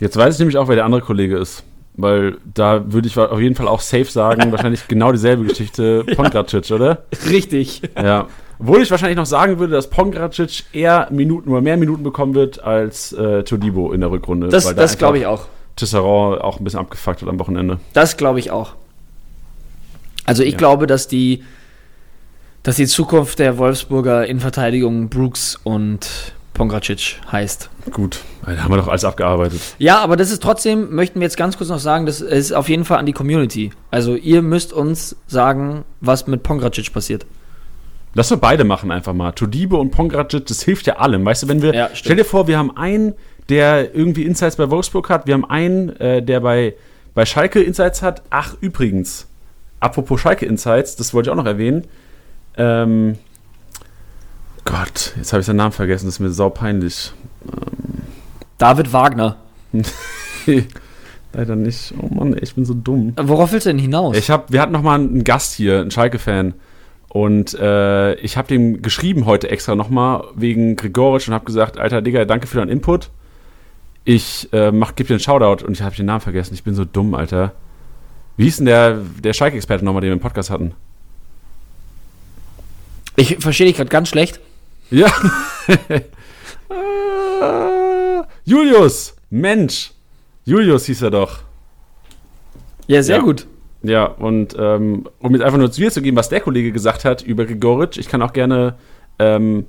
Jetzt weiß ich nämlich auch, wer der andere Kollege ist. Weil da würde ich auf jeden Fall auch safe sagen, *laughs* wahrscheinlich genau dieselbe Geschichte Pongracic, ja. oder? Richtig. Ja. Obwohl ich wahrscheinlich noch sagen würde, dass Pongracic eher Minuten oder mehr Minuten bekommen wird als äh, Todibo in der Rückrunde. Das, da das glaube ich auch. Tisserand auch ein bisschen abgefuckt wird am Wochenende. Das glaube ich auch. Also ich ja. glaube, dass die, dass die Zukunft der Wolfsburger in Verteidigung Brooks und Pongracic heißt. Gut, dann haben wir doch alles abgearbeitet. Ja, aber das ist trotzdem, möchten wir jetzt ganz kurz noch sagen, das ist auf jeden Fall an die Community. Also ihr müsst uns sagen, was mit Pongracic passiert. Lass wir beide machen einfach mal. Todibo und Pongracic, das hilft ja allem. Weißt du, wenn wir, ja, stell dir vor, wir haben einen, der irgendwie Insights bei Wolfsburg hat, wir haben einen, äh, der bei, bei Schalke Insights hat. Ach, übrigens, apropos Schalke Insights, das wollte ich auch noch erwähnen. Ähm, Gott, jetzt habe ich seinen Namen vergessen, das ist mir sau peinlich. Ähm. David Wagner. *laughs* Leider nicht. Oh Mann, ich bin so dumm. Worauf willst du denn hinaus? Ich hab, wir hatten noch mal einen Gast hier, einen Schalke-Fan. Und äh, ich habe dem geschrieben heute extra nochmal wegen Gregoritsch und habe gesagt, Alter Digga, danke für deinen Input. Ich äh, mach, gib dir einen Shoutout und ich habe den Namen vergessen. Ich bin so dumm, Alter. Wie hieß denn der, der Schalke-Experte nochmal, den wir im Podcast hatten? Ich verstehe dich gerade ganz schlecht. Ja. *laughs* Julius, Mensch. Julius hieß er doch. Ja, sehr ja. gut. Ja, und ähm, um jetzt einfach nur zu dir zu geben, was der Kollege gesagt hat über Grigoric, ich kann auch gerne ähm,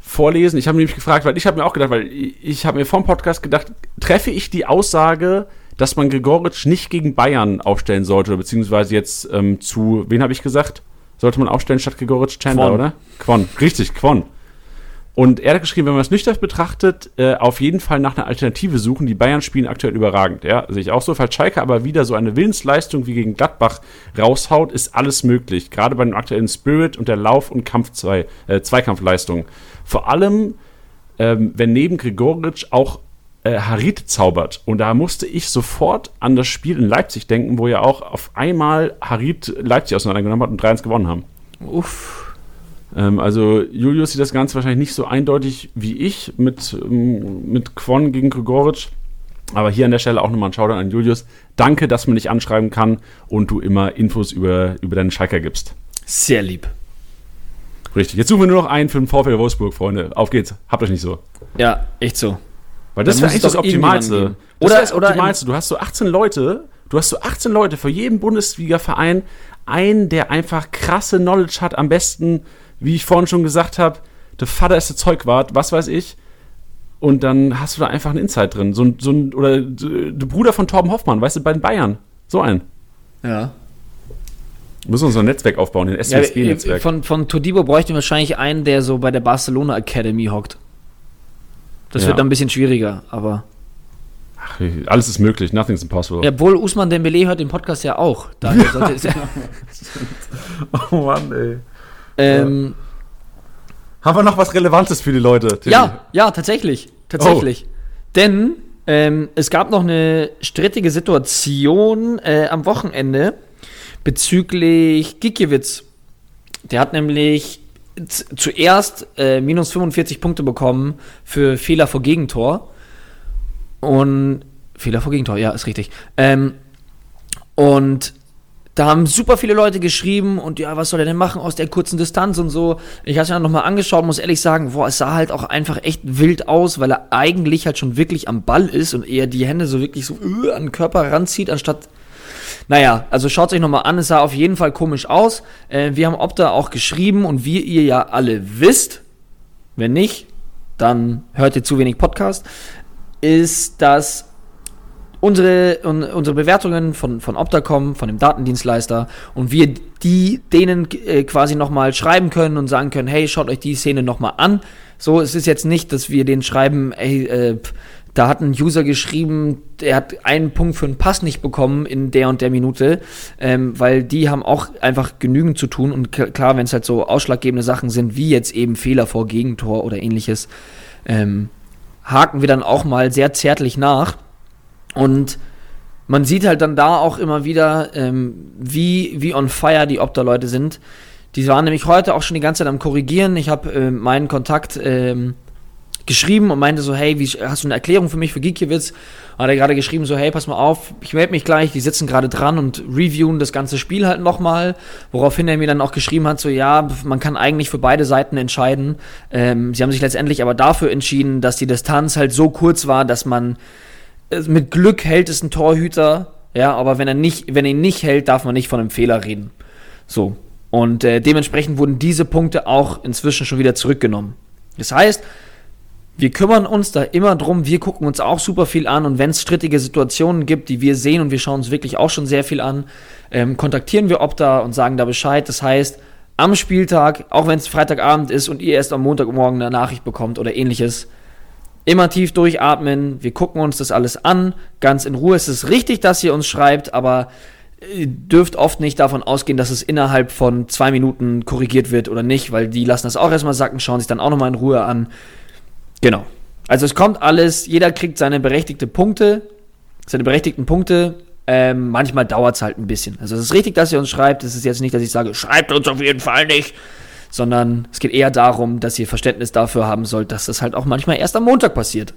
vorlesen. Ich habe nämlich gefragt, weil ich habe mir auch gedacht, weil ich habe mir vom Podcast gedacht, treffe ich die Aussage, dass man Grigoric nicht gegen Bayern aufstellen sollte, beziehungsweise jetzt ähm, zu, wen habe ich gesagt? Sollte man aufstellen statt Gregoritsch Chandler, oder? Quon, richtig, Quon. Und er hat geschrieben, wenn man es nüchtern betrachtet, äh, auf jeden Fall nach einer Alternative suchen. Die Bayern spielen aktuell überragend. Ja, sehe ich auch so. Falls Schalke aber wieder so eine Willensleistung wie gegen Gladbach raushaut, ist alles möglich. Gerade bei dem aktuellen Spirit und der Lauf- und Kampf -Zwei, äh, Zweikampfleistung. Vor allem, ähm, wenn neben Gregoritsch auch äh, Harit zaubert. Und da musste ich sofort an das Spiel in Leipzig denken, wo ja auch auf einmal Harit Leipzig auseinandergenommen hat und 3-1 gewonnen haben. Uff. Ähm, also Julius sieht das Ganze wahrscheinlich nicht so eindeutig wie ich mit, ähm, mit Kwon gegen Gregoritsch. Aber hier an der Stelle auch nochmal ein Shoutout an Julius. Danke, dass man dich anschreiben kann und du immer Infos über, über deinen Schalker gibst. Sehr lieb. Richtig. Jetzt suchen wir nur noch einen für den VfL Wolfsburg, Freunde. Auf geht's. Habt euch nicht so. Ja, echt so. Weil das wäre eigentlich das Optimalste. Das Oder- das oder Optimalste. Du hast so 18 Leute, du hast so 18 Leute für jeden Bundesliga-Verein, einen, der einfach krasse Knowledge hat, am besten, wie ich vorhin schon gesagt habe, der Vater ist der Zeugwart, was weiß ich. Und dann hast du da einfach einen Insight drin. So ein, so ein, oder äh, der Bruder von Torben Hoffmann, weißt du, bei den Bayern. So ein. Ja. Wir müssen unser Netzwerk aufbauen, den ja SWSG-Netzwerk. von, von Todibo bräuchten wir wahrscheinlich einen, der so bei der Barcelona Academy hockt. Das Ja. wird dann ein bisschen schwieriger, aber. Ach, alles ist möglich, nothing's impossible. Ja, obwohl Usman Dembele hört den Podcast ja auch. Daher sollte es ja. *laughs* *laughs* Oh Mann, ey. ähm, Haben wir noch was Relevantes für die Leute? Tilly? Ja, ja, tatsächlich. Tatsächlich. Denn ähm, es gab noch eine strittige Situation äh, am Wochenende bezüglich Gikiewicz. Der hat nämlich zuerst äh, minus 45 Punkte bekommen für Fehler vor Gegentor. Und Fehler vor Gegentor, ja, ist richtig. Ähm, und da haben super viele Leute geschrieben und ja, was soll er denn machen aus der kurzen Distanz und so. Ich habe es mir nochmal angeschaut, muss ehrlich sagen, boah, es sah halt auch einfach echt wild aus, weil er eigentlich halt schon wirklich am Ball ist und eher die Hände so wirklich so äh, an den Körper ranzieht, anstatt. Naja, also schaut euch nochmal an, es sah auf jeden Fall komisch aus. Äh, wir haben Opta auch geschrieben und wie ihr ja alle wisst, wenn nicht, dann hört ihr zu wenig Podcast, ist, dass unsere, un, unsere Bewertungen von, von Opta kommen, von dem Datendienstleister, und wir die denen äh, quasi nochmal schreiben können und sagen können, hey, schaut euch die Szene nochmal an. So, es ist jetzt nicht, dass wir denen schreiben, ey, äh, da hat ein User geschrieben, der hat einen Punkt für einen Pass nicht bekommen in der und der Minute, ähm, weil die haben auch einfach genügend zu tun und klar, wenn es halt so ausschlaggebende Sachen sind, wie jetzt eben Fehler vor Gegentor oder ähnliches, ähm, haken wir dann auch mal sehr zärtlich nach. Und man sieht halt dann da auch immer wieder, ähm, wie, wie on fire die Opta-Leute sind. Die waren nämlich heute auch schon die ganze Zeit am Korrigieren. Ich habe äh, meinen Kontakt ähm, geschrieben und meinte so, hey, wie, hast du eine Erklärung für mich für Geekiewicz? Hat er gerade geschrieben so, hey, pass mal auf, ich melde mich gleich, die sitzen gerade dran und reviewen das ganze Spiel halt nochmal. Woraufhin er mir dann auch geschrieben hat, so, ja, man kann eigentlich für beide Seiten entscheiden. Ähm, sie haben sich letztendlich aber dafür entschieden, dass die Distanz halt so kurz war, dass man äh, mit Glück hält es ein Torhüter, ja, aber wenn er nicht, wenn er ihn nicht hält, darf man nicht von einem Fehler reden. So. Und äh, dementsprechend wurden diese Punkte auch inzwischen schon wieder zurückgenommen. Das heißt, wir kümmern uns da immer drum, wir gucken uns auch super viel an und wenn es strittige Situationen gibt, die wir sehen und wir schauen uns wirklich auch schon sehr viel an, ähm, kontaktieren wir Opta und sagen da Bescheid. Das heißt, am Spieltag, auch wenn es Freitagabend ist und ihr erst am Montagmorgen eine Nachricht bekommt oder ähnliches, immer tief durchatmen, wir gucken uns das alles an, ganz in Ruhe. Es ist richtig, dass ihr uns schreibt, aber ihr dürft oft nicht davon ausgehen, dass es innerhalb von zwei Minuten korrigiert wird oder nicht, weil die lassen das auch erstmal sacken, schauen sich dann auch nochmal in Ruhe an. Genau. Also es kommt alles, jeder kriegt seine berechtigte Punkte, seine berechtigten Punkte. Ähm, manchmal dauert es halt ein bisschen. Also es ist richtig, dass ihr uns schreibt. Es ist jetzt nicht, dass ich sage, schreibt uns auf jeden Fall nicht. Sondern es geht eher darum, dass ihr Verständnis dafür haben sollt, dass das halt auch manchmal erst am Montag passiert.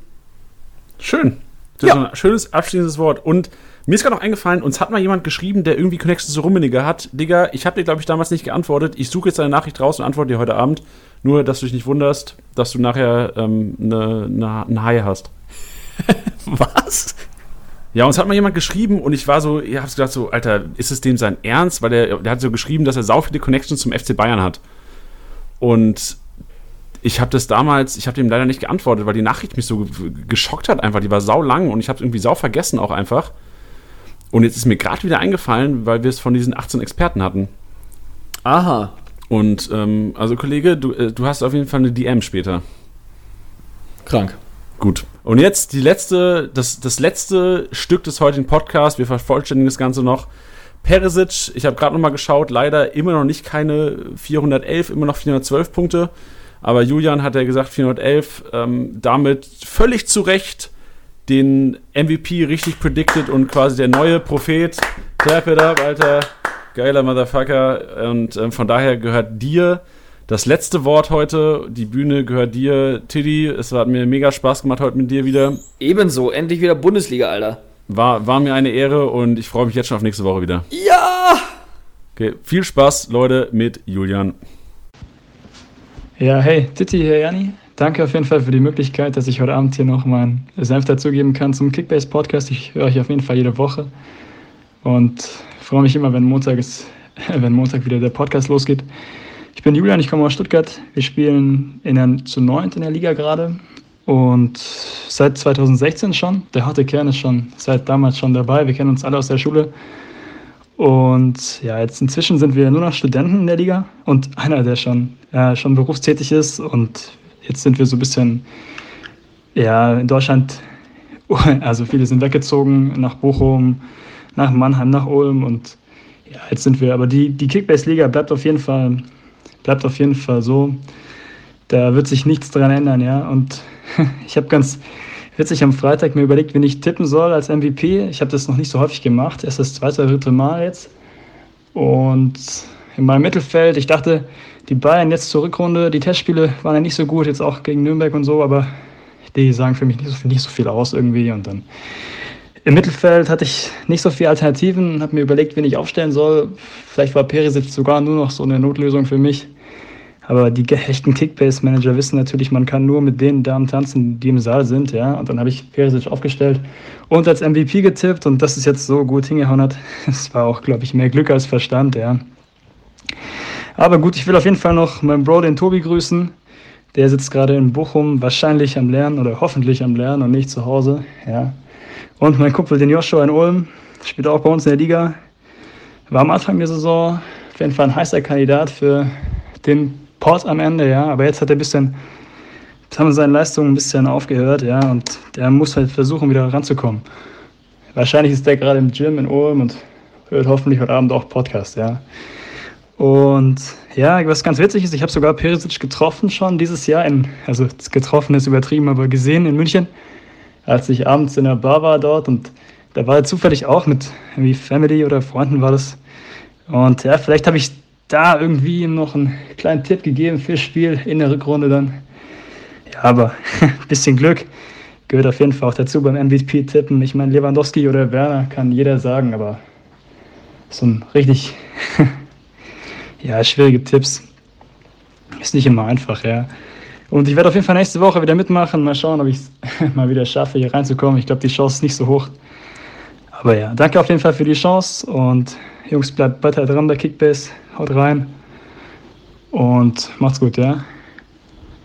Schön. Das Ja. ist ein schönes abschließendes Wort. Und mir ist gerade noch eingefallen, uns hat mal jemand geschrieben, der irgendwie Connections zu Rummeniger hat. Digga, ich habe dir, glaube ich, damals nicht geantwortet. Ich suche jetzt deine Nachricht raus und antworte dir heute Abend. Nur, dass du dich nicht wunderst, dass du nachher ähm, eine, eine, eine Haie hast. *laughs* Was? Ja, uns hat mal jemand geschrieben und ich war so, ich hab's gedacht so, Alter, ist es dem sein Ernst? Weil der, der hat so geschrieben, dass er sau viele Connections zum FC Bayern hat. Und ich habe das damals, ich habe dem leider nicht geantwortet, weil die Nachricht mich so ge- geschockt hat einfach. Die war sau lang und ich habe irgendwie sau vergessen auch einfach. Und jetzt ist mir gerade wieder eingefallen, weil wir es von diesen 18 Experten hatten. Aha. Und ähm, also Kollege, du, äh, du hast auf jeden Fall eine DM später. Krank. Gut. Und jetzt die letzte, das, das letzte Stück des heutigen Podcasts. Wir vervollständigen das Ganze noch. Peresic, ich habe gerade noch mal geschaut, leider immer noch nicht keine 411, immer noch 412 Punkte. Aber Julian hat ja gesagt 411, ähm, damit völlig zu Recht den MVP richtig predicted und quasi der neue Prophet. Clap it up, Alter. Geiler Motherfucker. Und ähm, von daher gehört dir das letzte Wort heute. Die Bühne gehört dir, Tiddy. Es hat mir mega Spaß gemacht heute mit dir wieder. Ebenso, endlich wieder Bundesliga, Alter. War, war mir eine Ehre und ich freue mich jetzt schon auf nächste Woche wieder. Ja! Okay, viel Spaß, Leute, mit Julian. Ja, hey, Titti hier, Janni. Danke auf jeden Fall für die Möglichkeit, dass ich heute Abend hier noch meinen Senf dazugeben kann zum Kickbase Podcast. Ich höre euch auf jeden Fall jede Woche und freue mich immer, wenn Montag, ist, *laughs* wenn Montag wieder der Podcast losgeht. Ich bin Julian, ich komme aus Stuttgart. Wir spielen in der, zu neunt in der Liga gerade und seit 2016 schon. Der harte Kern ist schon seit damals schon dabei. Wir kennen uns alle aus der Schule. Und ja, jetzt inzwischen sind wir nur noch Studenten in der Liga und einer, der schon, ja, schon berufstätig ist. Und jetzt sind wir so ein bisschen, ja, in Deutschland, *laughs* also viele sind weggezogen nach Bochum, nach Mannheim, nach Ulm. Und ja, jetzt sind wir, aber die, die Kickbase-Liga bleibt auf jeden Fall bleibt auf jeden Fall so. Da wird sich nichts dran ändern, ja. Und *laughs* ich habe ganz witzig am Freitag mir überlegt, wen ich tippen soll als MVP. Ich habe das noch nicht so häufig gemacht. Erst das zweite, dritte Mal jetzt. Und in meinem Mittelfeld, ich dachte, die Bayern jetzt zur Rückrunde, die Testspiele waren ja nicht so gut, jetzt auch gegen Nürnberg und so, aber die sagen für mich nicht so viel, nicht so viel aus irgendwie. Und dann im Mittelfeld hatte ich nicht so viele Alternativen, habe mir überlegt, wen ich aufstellen soll. Vielleicht war Perisic sogar nur noch so eine Notlösung für mich. Aber die echten Kickbase-Manager wissen natürlich, man kann nur mit den Damen tanzen, die im Saal sind. Ja? Und dann habe ich Perisic aufgestellt und als MVP getippt und dass es jetzt so gut hingehauen hat, *laughs* das war auch, glaube ich, mehr Glück als Verstand. Ja? Aber gut, ich will auf jeden Fall noch meinen Bro, den Tobi, grüßen. Der sitzt gerade in Bochum, wahrscheinlich am Lernen oder hoffentlich am Lernen und nicht zu Hause. Ja. Und mein Kumpel, den Joshua in Ulm, spielt auch bei uns in der Liga. War am Anfang der Saison auf jeden Fall ein heißer Kandidat für den Port am Ende, ja. Aber jetzt hat er ein bisschen, haben seine Leistungen ein bisschen aufgehört, ja. Und der muss halt versuchen, wieder ranzukommen. Wahrscheinlich ist der gerade im Gym in Ulm und hört hoffentlich heute Abend auch Podcast, ja. Und ja, was ganz witzig ist, ich habe sogar Perisic getroffen schon dieses Jahr, in, also getroffen ist übertrieben, aber gesehen in München als ich abends in der Bar war dort und da war er zufällig auch mit irgendwie Family oder Freunden war das. Und ja, vielleicht habe ich da irgendwie ihm noch einen kleinen Tipp gegeben fürs Spiel in der Rückrunde dann. Ja, aber ein *laughs* bisschen Glück gehört auf jeden Fall auch dazu beim MVP-Tippen. Ich meine, Lewandowski oder Werner kann jeder sagen, aber so ein richtig, *laughs* ja, schwierige Tipps ist nicht immer einfach, ja. Und ich werde auf jeden Fall nächste Woche wieder mitmachen. Mal schauen, ob ich es *laughs* mal wieder schaffe, hier reinzukommen. Ich glaube, die Chance ist nicht so hoch. Aber ja, danke auf jeden Fall für die Chance. Und Jungs, bleibt weiter dran bei Kickbase. Haut rein. Und macht's gut, ja.